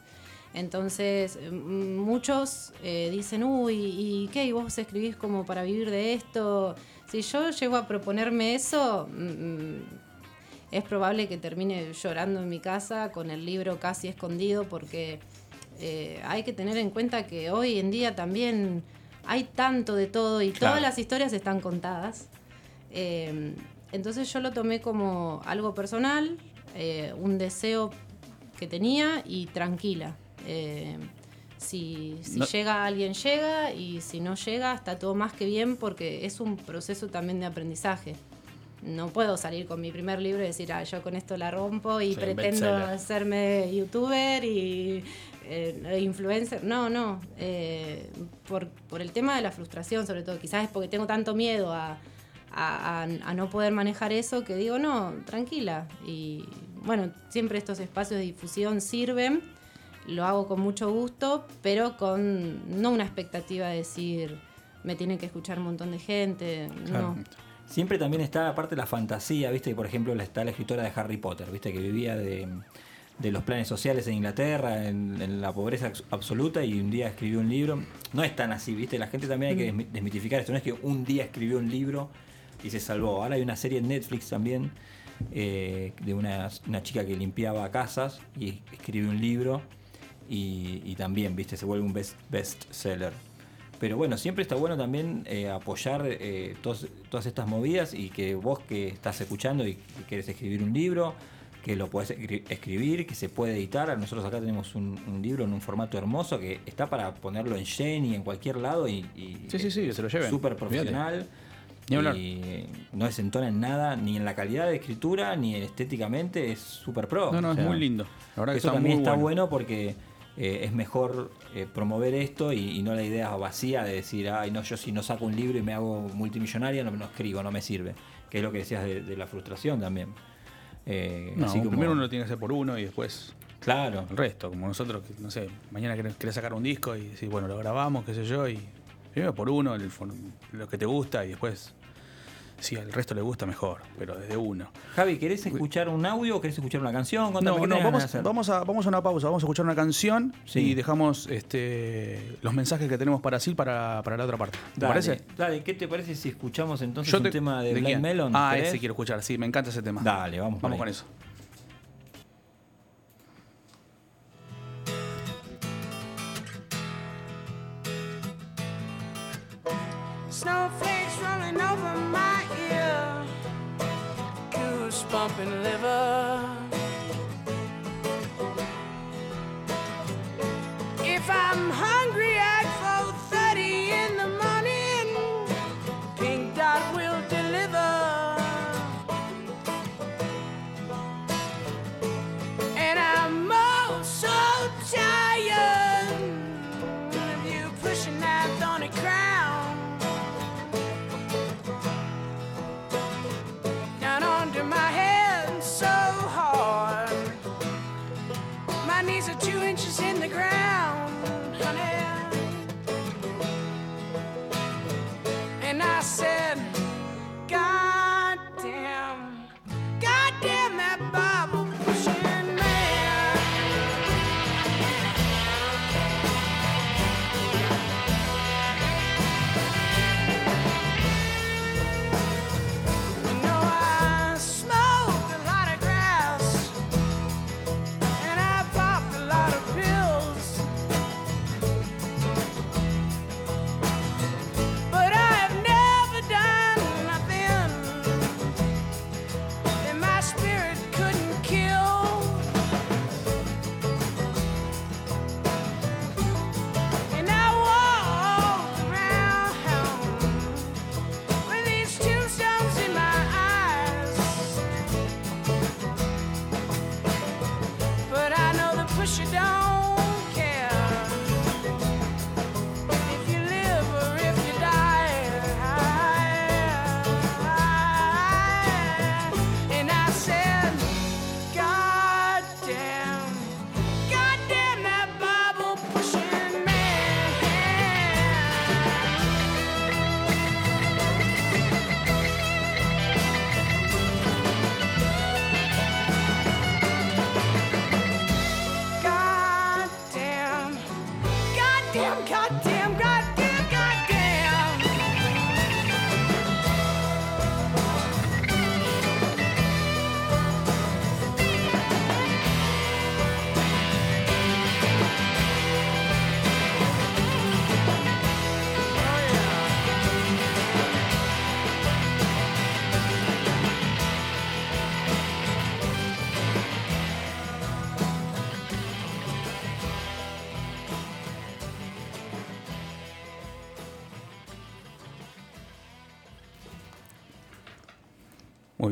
Entonces, muchos eh, dicen, uy, ¿y qué? ¿Y vos escribís como para vivir de esto? Si yo llego a proponerme eso, mm, es probable que termine llorando en mi casa con el libro casi escondido porque eh, hay que tener en cuenta que hoy en día también hay tanto de todo y Claro. todas las historias están contadas. Eh, entonces yo lo tomé como algo personal, eh, un deseo que tenía y tranquila. Eh, si si No- llega alguien, llega y si no llega, está todo más que bien porque es un proceso también de aprendizaje. No puedo salir con mi primer libro y decir, ah, yo con esto la rompo y pretendo hacerme youtuber y eh, influencer. No, no. eh, por, por el tema de la frustración, sobre todo. Quizás es porque tengo tanto miedo a, a- a- a no poder manejar eso que digo, no, tranquila. Y bueno, siempre estos espacios de difusión sirven. Lo hago con mucho gusto, pero con no una expectativa de decir, me tiene que escuchar un montón de gente. No. Siempre también está, aparte, la fantasía, ¿viste? Por ejemplo, está la escritora de Harry Potter, ¿viste? Que vivía de, de los planes sociales en Inglaterra, en, en la pobreza abs- absoluta, y un día escribió un libro. No es tan así, ¿viste? La gente también hay que Mm. desmi- desmitificar esto. No es que un día escribió un libro y se salvó. Ahora hay una serie en Netflix también eh, de una, una chica que limpiaba casas y escribe un libro y, y también, ¿viste? Se vuelve un best, best seller. Pero bueno, siempre está bueno también eh, apoyar eh, tos- todas estas movidas y que vos que estás escuchando y que querés escribir un libro, que lo podés escri- escribir, que se puede editar. Nosotros acá tenemos un, un libro en un formato hermoso que está para ponerlo en Jenny, en cualquier lado y, y Sí, sí, sí, que se lo lleven. súper profesional. Y no desentona en nada, ni en la calidad de escritura, ni estéticamente, es súper pro. No, no, O es muy lindo. La verdad que eso está también muy está bueno, porque eh, es mejor eh, promover esto y, y no la idea vacía de decir, ay, no, yo si no saco un libro y me hago multimillonaria, no, no escribo, no me sirve. Que es lo que decías de, de la frustración también. Eh, No, así como- primero uno lo tiene que hacer por uno y después Claro. el resto. Como nosotros, que, no sé, mañana querés, querés sacar un disco y decís, bueno, lo grabamos, qué sé yo, y primero por uno, el, lo que te gusta y después Si al resto le gusta, mejor, pero desde uno. Javi, ¿querés escuchar un audio o querés escuchar una canción? Contame, No, ¿qué no, de vamos, hacer? vamos, a, vamos a una pausa, vamos a escuchar una canción Sí. y dejamos este, los mensajes que tenemos para Sil para, para la otra parte. ¿Te Dale, parece? Dale, ¿qué te parece si escuchamos entonces Yo un te- tema de, Blind quién? Melon? Ah, ¿Querés? ese quiero escuchar, sí, me encanta ese tema. Dale, vamos Vamos con eso. Snowflakes rolling over my. Goose bumping liver. If I'm hungry at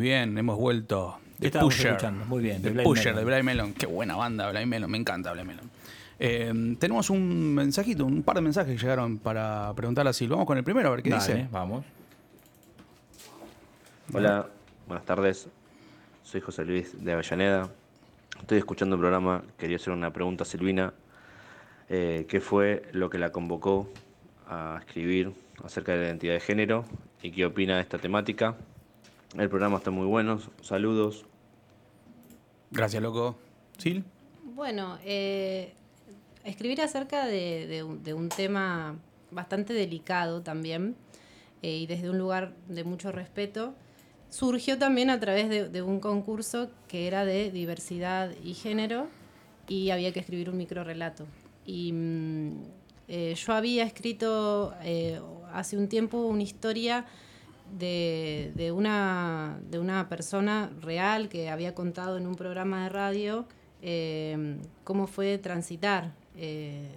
bien, hemos vuelto. ¿Qué The Pusher. escuchando? Muy bien, de The Blind Pusher, Melon. de Blind Melon. Qué buena banda, Blind Melon. Me encanta Blind Melon. Eh, tenemos un mensajito, un par de mensajes que llegaron para preguntarle a Sil. Vamos con el primero, a ver qué Dale, dice. vamos. Hola, buenas tardes. Soy José Luis de Avellaneda. Estoy escuchando el programa. Quería hacer una pregunta a Silvina. Eh, ¿Qué fue lo que la convocó a escribir acerca de la identidad de género y qué opina de esta temática? El programa está muy bueno. Saludos. Gracias, loco. ¿Sil? Bueno, eh, escribir acerca de, de un, de un tema bastante delicado también eh, y desde un lugar de mucho respeto surgió también a través de, de un concurso que era de diversidad y género y había que escribir un microrelato. Y mm, eh, yo había escrito eh, hace un tiempo una historia de, de una, de una persona real que había contado en un programa de radio eh, cómo fue transitar eh,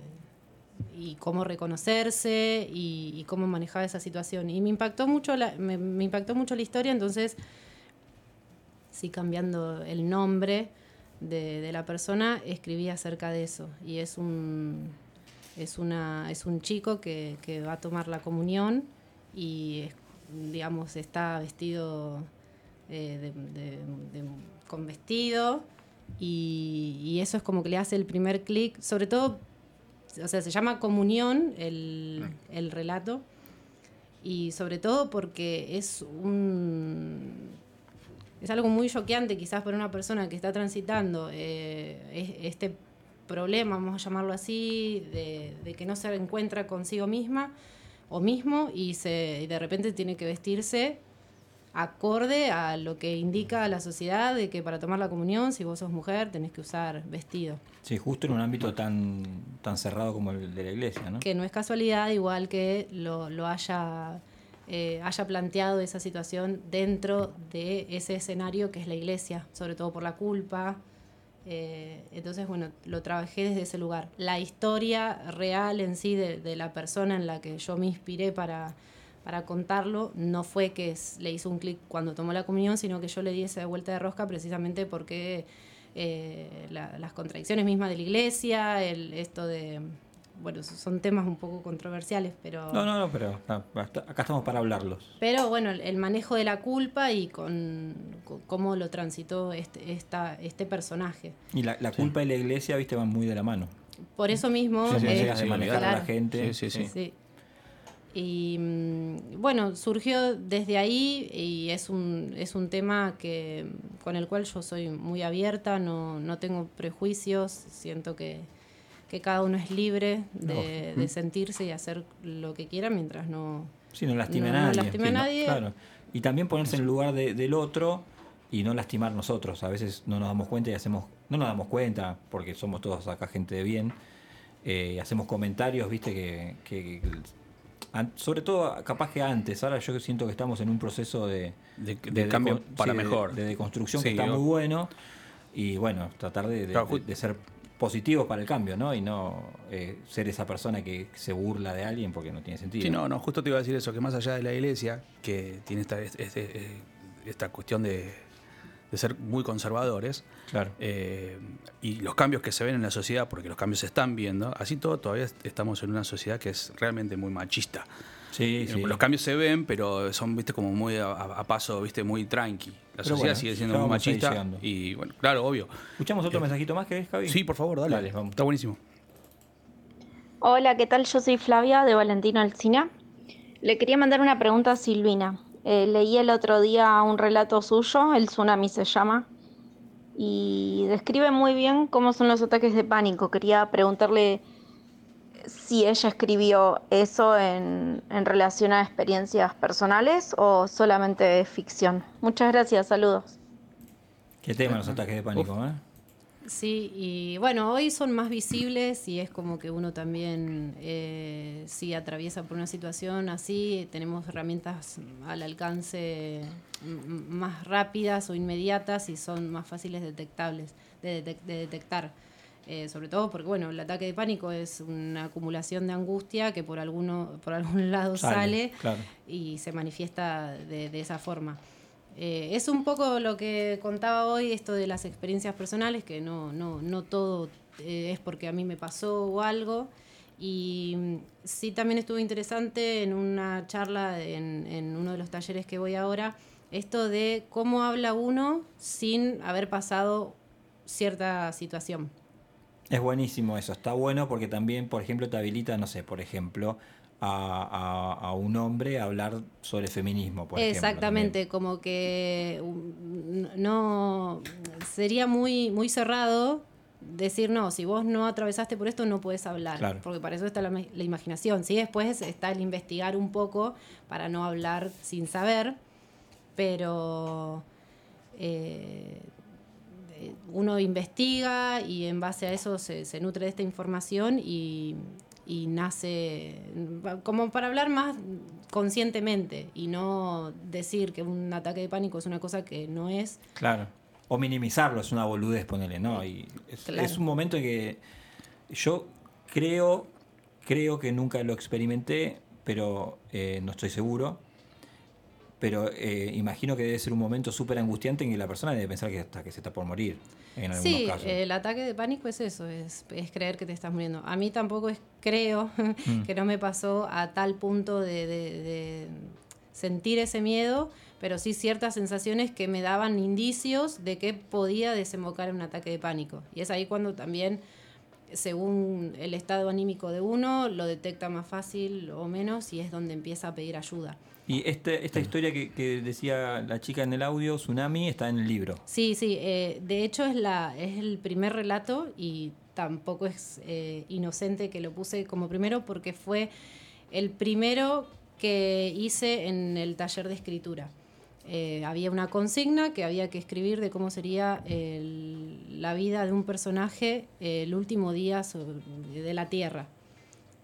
y cómo reconocerse y, cómo manejaba esa situación. Y me impactó mucho la, me impactó mucho la historia, entonces sí cambiando el nombre de, de la persona, escribí acerca de eso. Y es un, es una, es un chico que, que va a tomar la comunión y es- digamos está vestido eh, de- de- de- con vestido y, y eso es como que le hace el primer clic, sobre todo, o sea, se llama comunión el, el relato. Y sobre todo porque es un es algo muy choqueante quizás para una persona que está transitando eh, es- este problema, vamos a llamarlo así, de, de que no se encuentra consigo misma o mismo y, se, y de repente tiene que vestirse acorde a lo que indica la sociedad de que para tomar la comunión, si vos sos mujer, tenés que usar vestido. Sí, justo en un ámbito tan, tan cerrado como el de la iglesia, ¿no? Que no es casualidad, igual que lo, lo haya, eh, haya planteado esa situación dentro de ese escenario que es la iglesia, sobre todo por la culpa. Eh, entonces, bueno, lo trabajé desde ese lugar. La historia real en sí de, la persona en la que yo me inspiré para, para contarlo no fue que le hizo un clic cuando tomó la comunión, sino que yo le di esa vuelta de rosca precisamente porque eh, la- las contradicciones mismas de la iglesia, el, esto de... Bueno, son temas un poco controversiales, pero... No, no, no, pero acá estamos para hablarlos. Pero bueno, el, manejo de la culpa y con, con cómo lo transitó este, esta, este personaje. Y la, la culpa y la iglesia, viste, van muy de la mano. Por eso mismo... Sí, sí, eh, llegas de manejar a la gente. Sí, sí, sí. Sí. Y mm, bueno, surgió desde ahí y es un, es un tema que, con el cual yo soy muy abierta, no, no tengo prejuicios, siento que, que cada uno es libre de, sentirse y hacer lo que quiera mientras no, Sí, no lastime no- a no nadie. lastime sí, a no- nadie. claro. Y también ponerse en el lugar de- del otro y no lastimar nosotros. A veces no nos damos cuenta y hacemos, no nos damos cuenta, porque somos todos acá gente de bien, eh, y hacemos comentarios, viste, que, que- que- an- sobre todo capaz que antes, ahora yo siento que estamos en un proceso de, De- de cambio para sí, mejor. de, deconstrucción Sí, que está muy bueno, y bueno, tratar de, de- Claro, de- de ser positivos para el cambio, ¿no? Y no eh, ser esa persona que se burla de alguien porque no tiene sentido. Sí, no, no, justo te iba a decir eso, que más allá de la iglesia, que tiene esta, este- este- esta cuestión de, de ser muy conservadores, Claro. eh, y los cambios que se ven en la sociedad, porque los cambios se están viendo, así todo todavía est- estamos en una sociedad que es realmente muy machista. Sí, Eh, sí. Los cambios se ven, pero son, viste, como muy a, a paso, viste, muy tranqui. La Pero sociedad bueno, sigue siendo muy machista. Y bueno, claro, obvio. ¿Escuchamos otro Eh, mensajito más que es, Javi? Sí, por favor, dale. Dale, vamos. Está buenísimo. Hola, ¿qué tal? Yo soy Flavia de Valentino Alcina. Le quería mandar una pregunta a Silvina. Eh, leí el otro día un relato suyo, El Tsunami se llama, y describe muy bien cómo son los ataques de pánico. Quería preguntarle si ella escribió eso en, en relación a experiencias personales o solamente ficción. Muchas gracias, saludos. ¿Qué tema los ataques de pánico, eh? Sí, y bueno, hoy son más visibles y es como que uno también, eh, si atraviesa por una situación así, tenemos herramientas al alcance más rápidas o inmediatas y son más fáciles detectables, de, detec- de detectar. Eh, sobre todo porque, bueno, el ataque de pánico es una acumulación de angustia que por, alguno, por algún lado Sale, sale, claro. y se manifiesta de, de esa forma. Eh, es un poco lo que contaba hoy, esto de las experiencias personales, que no, no, no todo eh, es porque a mí me pasó o algo. Y mm, sí también estuvo interesante en una charla en, en uno de los talleres que voy ahora, esto de cómo habla uno sin haber pasado cierta situación. Es buenísimo eso, está bueno porque también, por ejemplo, te habilita, no sé, por ejemplo, a, a- a un hombre a hablar sobre feminismo, por ejemplo. Exactamente, como que um, no sería muy muy cerrado decir no, si vos no atravesaste por esto no puedes hablar, Claro. porque para eso está la, la imaginación. Sí, después está el investigar un poco para no hablar sin saber, pero eh, uno investiga y en base a eso se, se nutre de esta información y, y nace como para hablar más conscientemente y no decir que un ataque de pánico es una cosa que no es. Claro. O minimizarlo, es una boludez, ponele, ¿no? Y es, Claro. es un momento en que yo creo, creo que nunca lo experimenté, pero eh, no estoy seguro. Pero eh, imagino que debe ser un momento súper angustiante en que la persona debe pensar que, hasta que se está por morir, en algunos Sí, casos. el ataque de pánico es eso, es, es creer que te estás muriendo. A mí tampoco es, creo Mm. que no me pasó a tal punto de, de- de sentir ese miedo, pero sí ciertas sensaciones que me daban indicios de que podía desembocar en un ataque de pánico. Y es ahí cuando también según el estado anímico de uno, lo detecta más fácil o menos y es donde empieza a pedir ayuda. Y este, esta historia que, que decía la chica en el audio, Tsunami, está en el libro. Sí, sí, eh, de hecho es, la, es el primer relato y tampoco es eh, inocente que lo puse como primero porque fue el primero que hice en el taller de escritura. Eh, había una consigna que había que escribir de cómo sería el- la vida de un personaje el último día sobre- de la Tierra.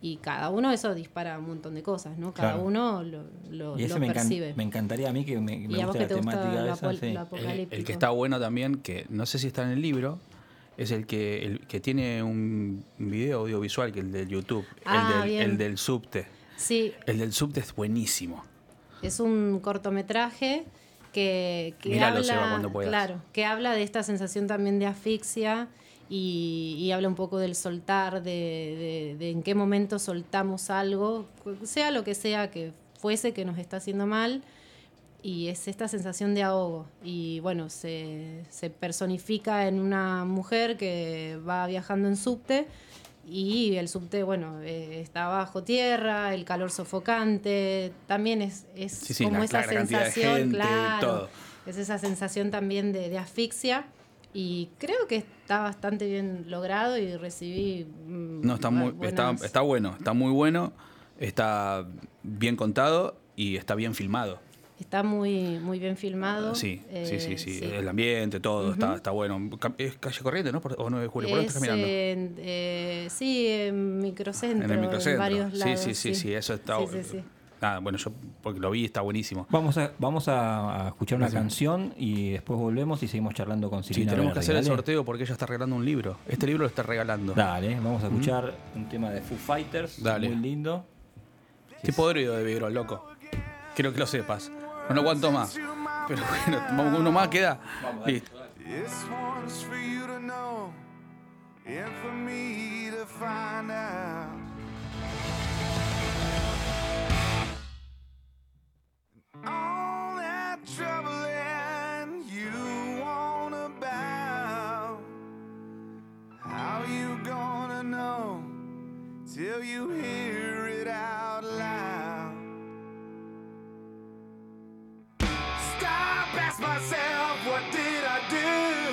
Y cada uno eso dispara un montón de cosas, ¿no? Cada Claro. uno lo, lo- Y ese lo me, encan- percibe. me encantaría a mí que me, me guste la te gusta temática esa. sí. El, que está bueno también, que no sé si está en el libro, es el que, el que tiene un video audiovisual, que el del YouTube, Ah, el, del, el del subte. Sí, El del subte es buenísimo. Es un cortometraje que, que Míralo, habla, Seba, cuando puedas. claro, que habla de esta sensación también de asfixia y, y habla un poco del soltar, de, de- de en qué momento soltamos algo, sea lo que sea que fuese que nos está haciendo mal, y es esta sensación de ahogo. Y bueno, se, se personifica en una mujer que va viajando en subte y el subte, bueno, eh, está bajo tierra, el calor sofocante, también es, es Sí, sí, como la- esa la sensación, gente, claro, todo. es esa sensación también de, de asfixia. Y creo que está bastante bien logrado y recibí... mm, No, está, muy, buenas- está, está bueno, está muy bueno, está bien contado y está bien filmado. Está muy, muy bien filmado. Sí, eh, sí, sí, sí, El ambiente, todo, está, está bueno. Es calle corriente, ¿no? Por- ¿O 9 de julio? ¿Por Es estás mirando? en, eh, sí, en microcentro. en el microcentro. varios lados. sí, sí, sí, sí, eso está. Sí, sí, sí. Nada, bueno, yo porque lo vi, está buenísimo. Vamos a, vamos a, a escuchar una canción y después volvemos y seguimos charlando con Sí, Silvina tenemos que hacer el ¿dale? sorteo porque ella está regalando un libro. Este libro lo está regalando. Dale, vamos a ¿Mm? escuchar un tema de Foo Fighters, Dale. muy lindo. Estoy podrido de Vigrón, loco. Quiero que lo sepas. No lo aguanto más. Pero bueno, vamos con uno más, queda. Listo. This one's for All that troubling you want about. How you gonna know till you hear it out loud? Stop, ask myself, what did I do?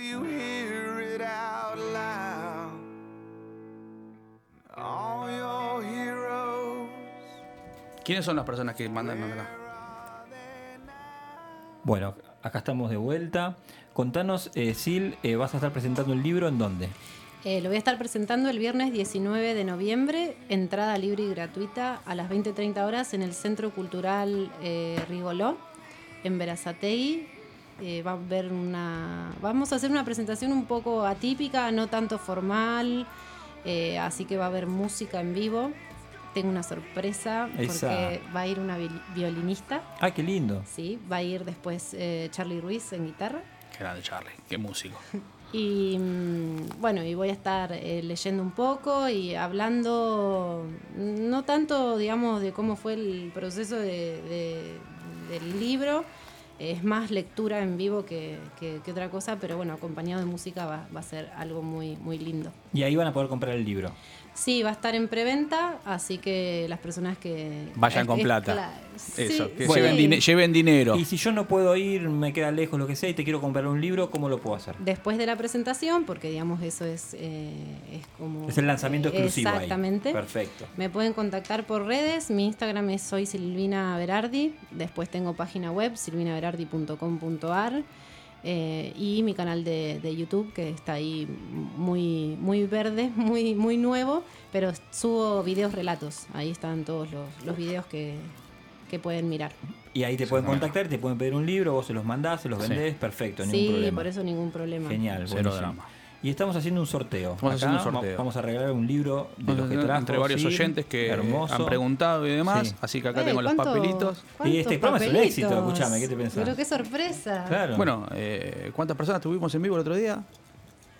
You hear it out loud. All your heroes. ¿Quiénes son las personas que mandan acá? Bueno, acá estamos de vuelta. Contanos, eh, Sil, eh, vas a estar presentando el libro en dónde? Eh, lo voy a estar presentando el viernes 19 de noviembre, entrada libre y gratuita a las 20.30 horas en el Centro Cultural eh, Rigoló, en Verazategui. Eh, va a haber una, vamos a hacer una presentación un poco atípica, no tanto formal, eh, así que va a haber música en vivo. Tengo una sorpresa Esa. porque va a ir una vi- violinista, Ah, qué lindo. sí, va a ir después eh, Charlie Ruiz en guitarra. Qué grande, Charlie. Qué músico. Y mm, bueno, y voy a estar eh, leyendo un poco y hablando, no tanto, digamos, de cómo fue el proceso de- de- del libro, es más lectura en vivo que, que- otra cosa, pero bueno, acompañado de música va, va a ser algo muy, muy lindo. Y ahí van a poder comprar el libro. Sí, va a estar en preventa, así que las personas que... Vayan es- con es plata. cla- Eso, sí, que sí. lleven, dine- lleven dinero. Y si yo no puedo ir, me queda lejos, lo que sea, y te quiero comprar un libro, ¿cómo lo puedo hacer? Después de la presentación, porque digamos eso es, eh, es como... Es el lanzamiento exclusivo ahí. Exactamente. Perfecto. Me pueden contactar por redes. Mi Instagram es soy Silvina Berardi. Después tengo página web silvinaberardi.com.ar eh, y mi canal de, de YouTube que está ahí muy muy verde, muy muy nuevo, pero subo videos relatos. Ahí están todos los, los videos que, que pueden mirar. Y ahí te pueden contactar, te pueden pedir un libro, vos se los mandás, se los Sí. vendés, perfecto, ningún Sí, problema. por eso ningún problema. Genial, Cero buenísimo. drama. Y estamos haciendo un sorteo. Estamos haciendo un Acá sorteo. va- Vamos a regalar un libro de los que trajo entre varios oyentes que hermoso. han preguntado y demás. Sí. Así que acá Eh, tengo los ¿cuánto- papelitos. Y este programa es un éxito, escuchame, ¿qué te pensás? Pero qué sorpresa. Claro. Bueno, eh, ¿cuántas personas tuvimos en vivo el otro día?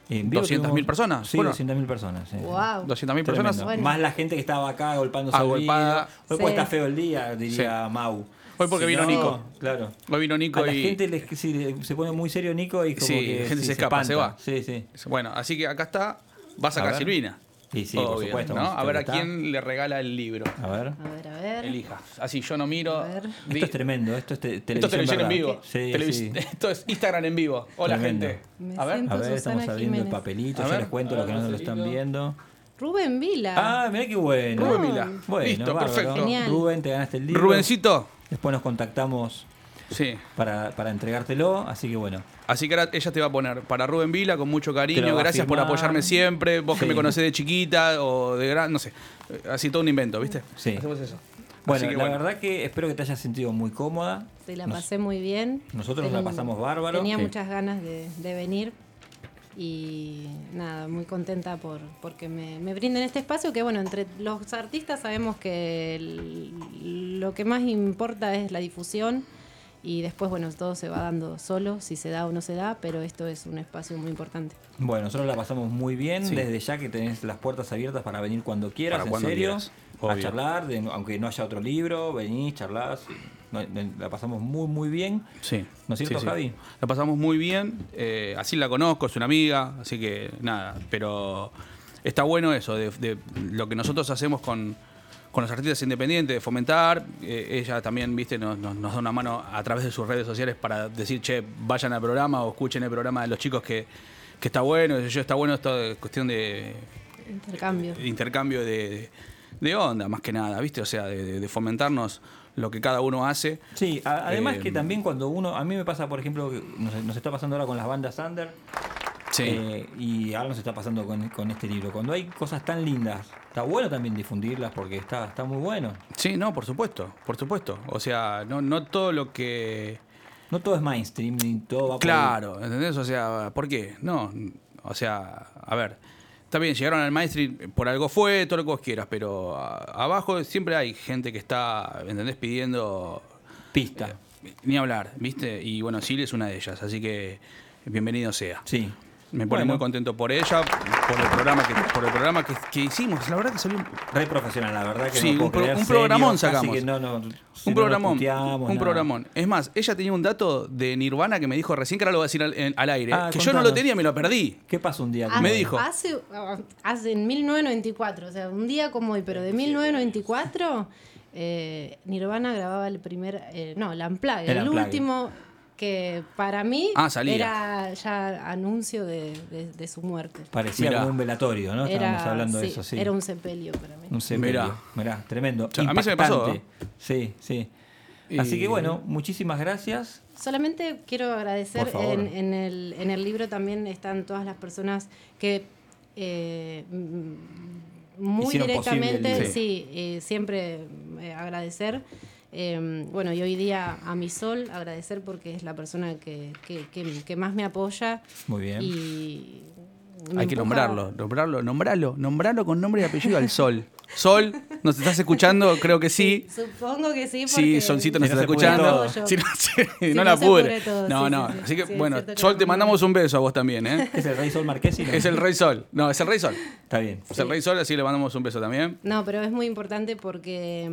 En vivo 200.000 tuvimos- personas. Sí, Bueno, 200.000 personas. sí. Wow. 200.000 Tremendo. personas. Más la gente que estaba acá agolpándose al Agolpada. vidrio. Hoy Sí. está feo el día, diría Mau. Hoy porque Si vino no, Nico. Claro. Hoy vino Nico a la y. gente le- sí, le- se pone muy serio Nico y como Sí, que la gente sí, se escapa, se va. Sí, sí. Bueno, así que acá está. Va a sacar A. Silvina. Sí, sí, por supuesto, a ver a quién le regala el libro. A ver. A ver, a ver. Elija. Así yo no miro. Esto es tremendo, esto es te- Esto televisión, es televisión en vivo. Sí, Televis- sí. Esto es Instagram en vivo. Hola, Tremendo. gente. Me A ver. A ver, Susana estamos abriendo el papelito, yo les cuento lo que no lo están viendo. Rubén Vila. Ah, mirá qué bueno. Rubén Vila. Bueno, Listo, bárbaro. perfecto. Genial. Rubén, te ganaste el libro. Rubencito. Después nos contactamos Sí. para, para entregártelo, así que bueno. Así que ahora ella te va a poner para Rubén Vila con mucho cariño. Gracias por apoyarme siempre. Vos que me conocés de chiquita o de gran, no sé. Así todo un invento, ¿viste? Sí. Hacemos eso. Bueno, que la verdad que espero que te hayas sentido muy cómoda. Sí, la Nos- pasé muy bien. nosotros nos la pasamos bárbaro. Tenía Sí. muchas ganas de, de venir y nada, muy contenta por porque me, me brinden este espacio que bueno, entre los artistas sabemos que el- lo que más importa es la difusión y después bueno, todo se va dando solo, si se da o no se da, pero esto es un espacio muy importante. Bueno, nosotros la pasamos muy bien. Sí. Desde ya que tenés las puertas abiertas para venir cuando quieras, Para en cuando serio. quieras, a charlar, de- aunque no haya otro libro, venís, charlás. y la pasamos muy, muy bien. Sí. ¿No es cierto, Sí, sí. Javi? La pasamos muy bien. eh, así la conozco, es una amiga. Así que nada. Pero está bueno eso, de, de lo que nosotros hacemos con, con los artistas independientes, de fomentar. eh, ella también, viste, nos, nos- nos da una mano a través de sus redes sociales para decir, che, vayan al programa o escuchen el programa de los chicos que, que está bueno. Yo está bueno esto de cuestión de, Intercambio. de intercambio de, de- de onda, más que nada, ¿viste? O sea, de fomentarnos lo que cada uno hace. Sí, a- además Eh, que también cuando uno, a mí me pasa, por ejemplo, nos, nos está pasando ahora con las bandas under, Sí. eh, y ahora nos está pasando con, con este libro. Cuando hay cosas tan lindas, está bueno también difundirlas porque está, está muy bueno. Sí, no, por supuesto, por supuesto. O sea, no, no todo lo que... No todo es mainstream, ni todo va por Claro, ¿entendés? O sea, ¿por qué? No, o sea, a ver, está bien, llegaron al mainstream, por algo fue, todo lo que vos quieras, pero a- abajo siempre hay gente que está, ¿entendés? Pidiendo... Pista. eh, ni hablar, ¿viste? Y bueno, Silvia es una de ellas, así que bienvenido sea. Sí. Me pone Bueno. muy contento por ella, por el programa que, por el programa que, que hicimos. La verdad que salió un- Re profesional, la verdad que Sí, no puedo un, pro- creer, un serio, programón sacamos. que no, no, si un programón. puteamos, un nada. programón. Es más, ella tenía un dato de Nirvana que me dijo recién que ahora lo voy a decir al, en- al aire. Ah, que yo no lo tenía y me lo perdí. ¿Qué pasó un día? Ah, Me dijo. Hace, hace en 1994, o sea, un día como hoy, pero de 1994, eh, Nirvana grababa el primer, eh, no, el Unplugged, El el, Unplugged. último que para mí Ah, salía. era ya anuncio de, de- de su muerte. Parecía Mirá. como un velatorio, ¿no? Estábamos Era- hablando de eso, sí. Era un sepelio para mí. Un sepelio. Mirá. Mirá, tremendo. O sea, a mí se me pasó, Impactante. Sí, sí. Así que bueno, muchísimas gracias. Solamente quiero agradecer, Por favor. en, en el, en el libro también están todas las personas que eh, muy Hicieron directamente, sí, eh, siempre eh, agradecer. Eh, bueno, y hoy día a mi sol agradecer porque es la persona que, que- que- que más me apoya. Muy bien. Y Hay que nombrarlo, nombrarlo, nombrarlo, nombrarlo con nombre y apellido al Sol. Sol, ¿nos estás escuchando? Creo que sí. Supongo que sí. Sí, porque- Solcito nos Si está escuchando. Si no, sí, Si no no la todo, No, sí, no. sí, sí. Así que, Sí, bueno, Sol, te mandamos un beso a vos también, ¿eh? Es el Rey Sol Marquesi. ¿no? Es el Rey Sol. No, es el Rey Sol. Está bien. Es el Rey Sol, así le mandamos un beso también. No, pero es muy importante porque.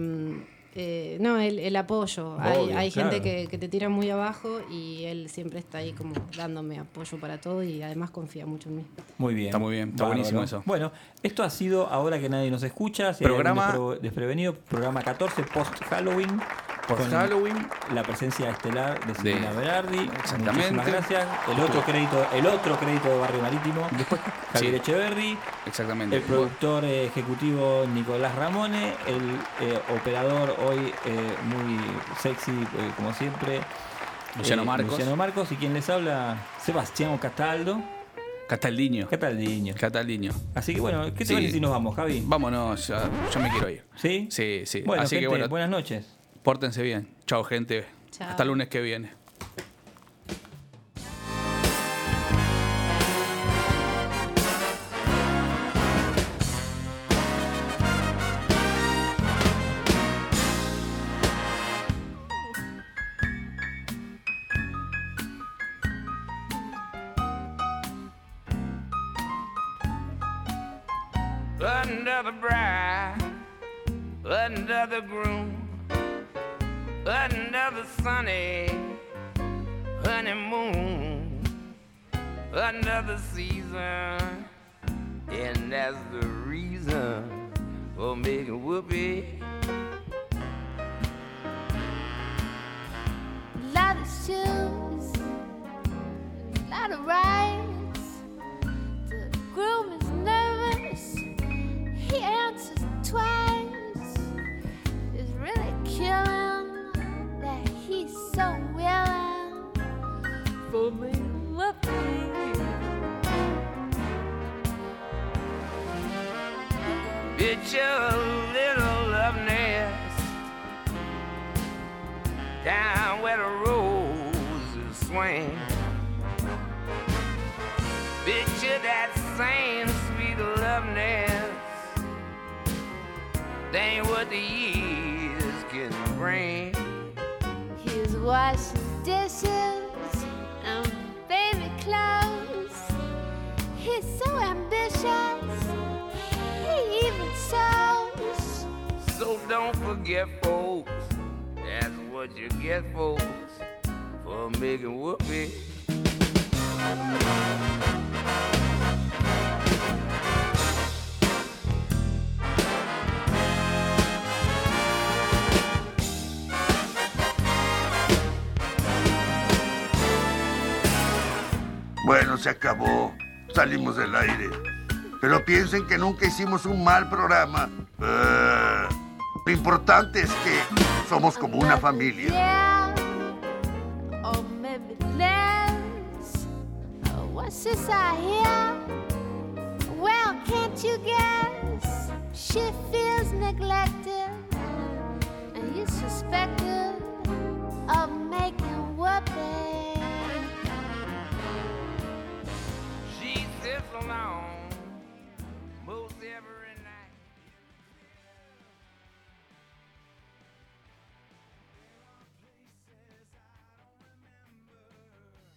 Eh, no, el, el apoyo. hay Obvio, hay claro. gente que, que te tira muy abajo y él siempre está ahí como dándome apoyo para todo y además confía mucho en mí. Muy bien. Está muy bien, está Bárbaro. buenísimo eso. Bueno, esto ha sido ahora que nadie nos escucha. Si Programa- desprevenido, programa 14 post Halloween. Post Halloween. La presencia estelar de Silvina Berardi. Exactamente. Muchísimas gracias. El otro crédito, el otro crédito de Barrio Marítimo. Javier Sí. Echeverry. Exactamente. El productor ejecutivo Nicolás Ramone, el eh, operador hoy eh, muy sexy, eh, como siempre, Luciano eh, Marcos. Luciano Marcos, y quien les habla, Sebastián Castaldo. Castaldiño. Castaldiño. Castaldiño. Así que bueno, ¿qué te Sí. parece si nos vamos, Javi? Vámonos, ya, yo me quiero ir. ¿Sí? Sí, sí. Bueno, Así gente, que bueno, buenas noches. pórtense bien. Chao, gente. Chao. Hasta el lunes que viene. The season, and that's the reason for making whoopee. lot of shoes, a lot of rides. The groom is nervous, he answers twice. It's really killing that he's so willing for me to It's your little love nest down where the roses swing. Picture that same sweet love nest. That ain't what the years can bring. He's washing dishes and baby clothes. He's so ambitious, So don't forget, folks. That's what you get, folks, for making whoopee. Bueno, se acabó. Salimos del aire. Pero piensen que nunca hicimos un mal programa. Uh, lo importante es que somos como una familia. Oh, what's this I hear? Well, can't you guess? She feels neglected, and you suspected of making whoopee.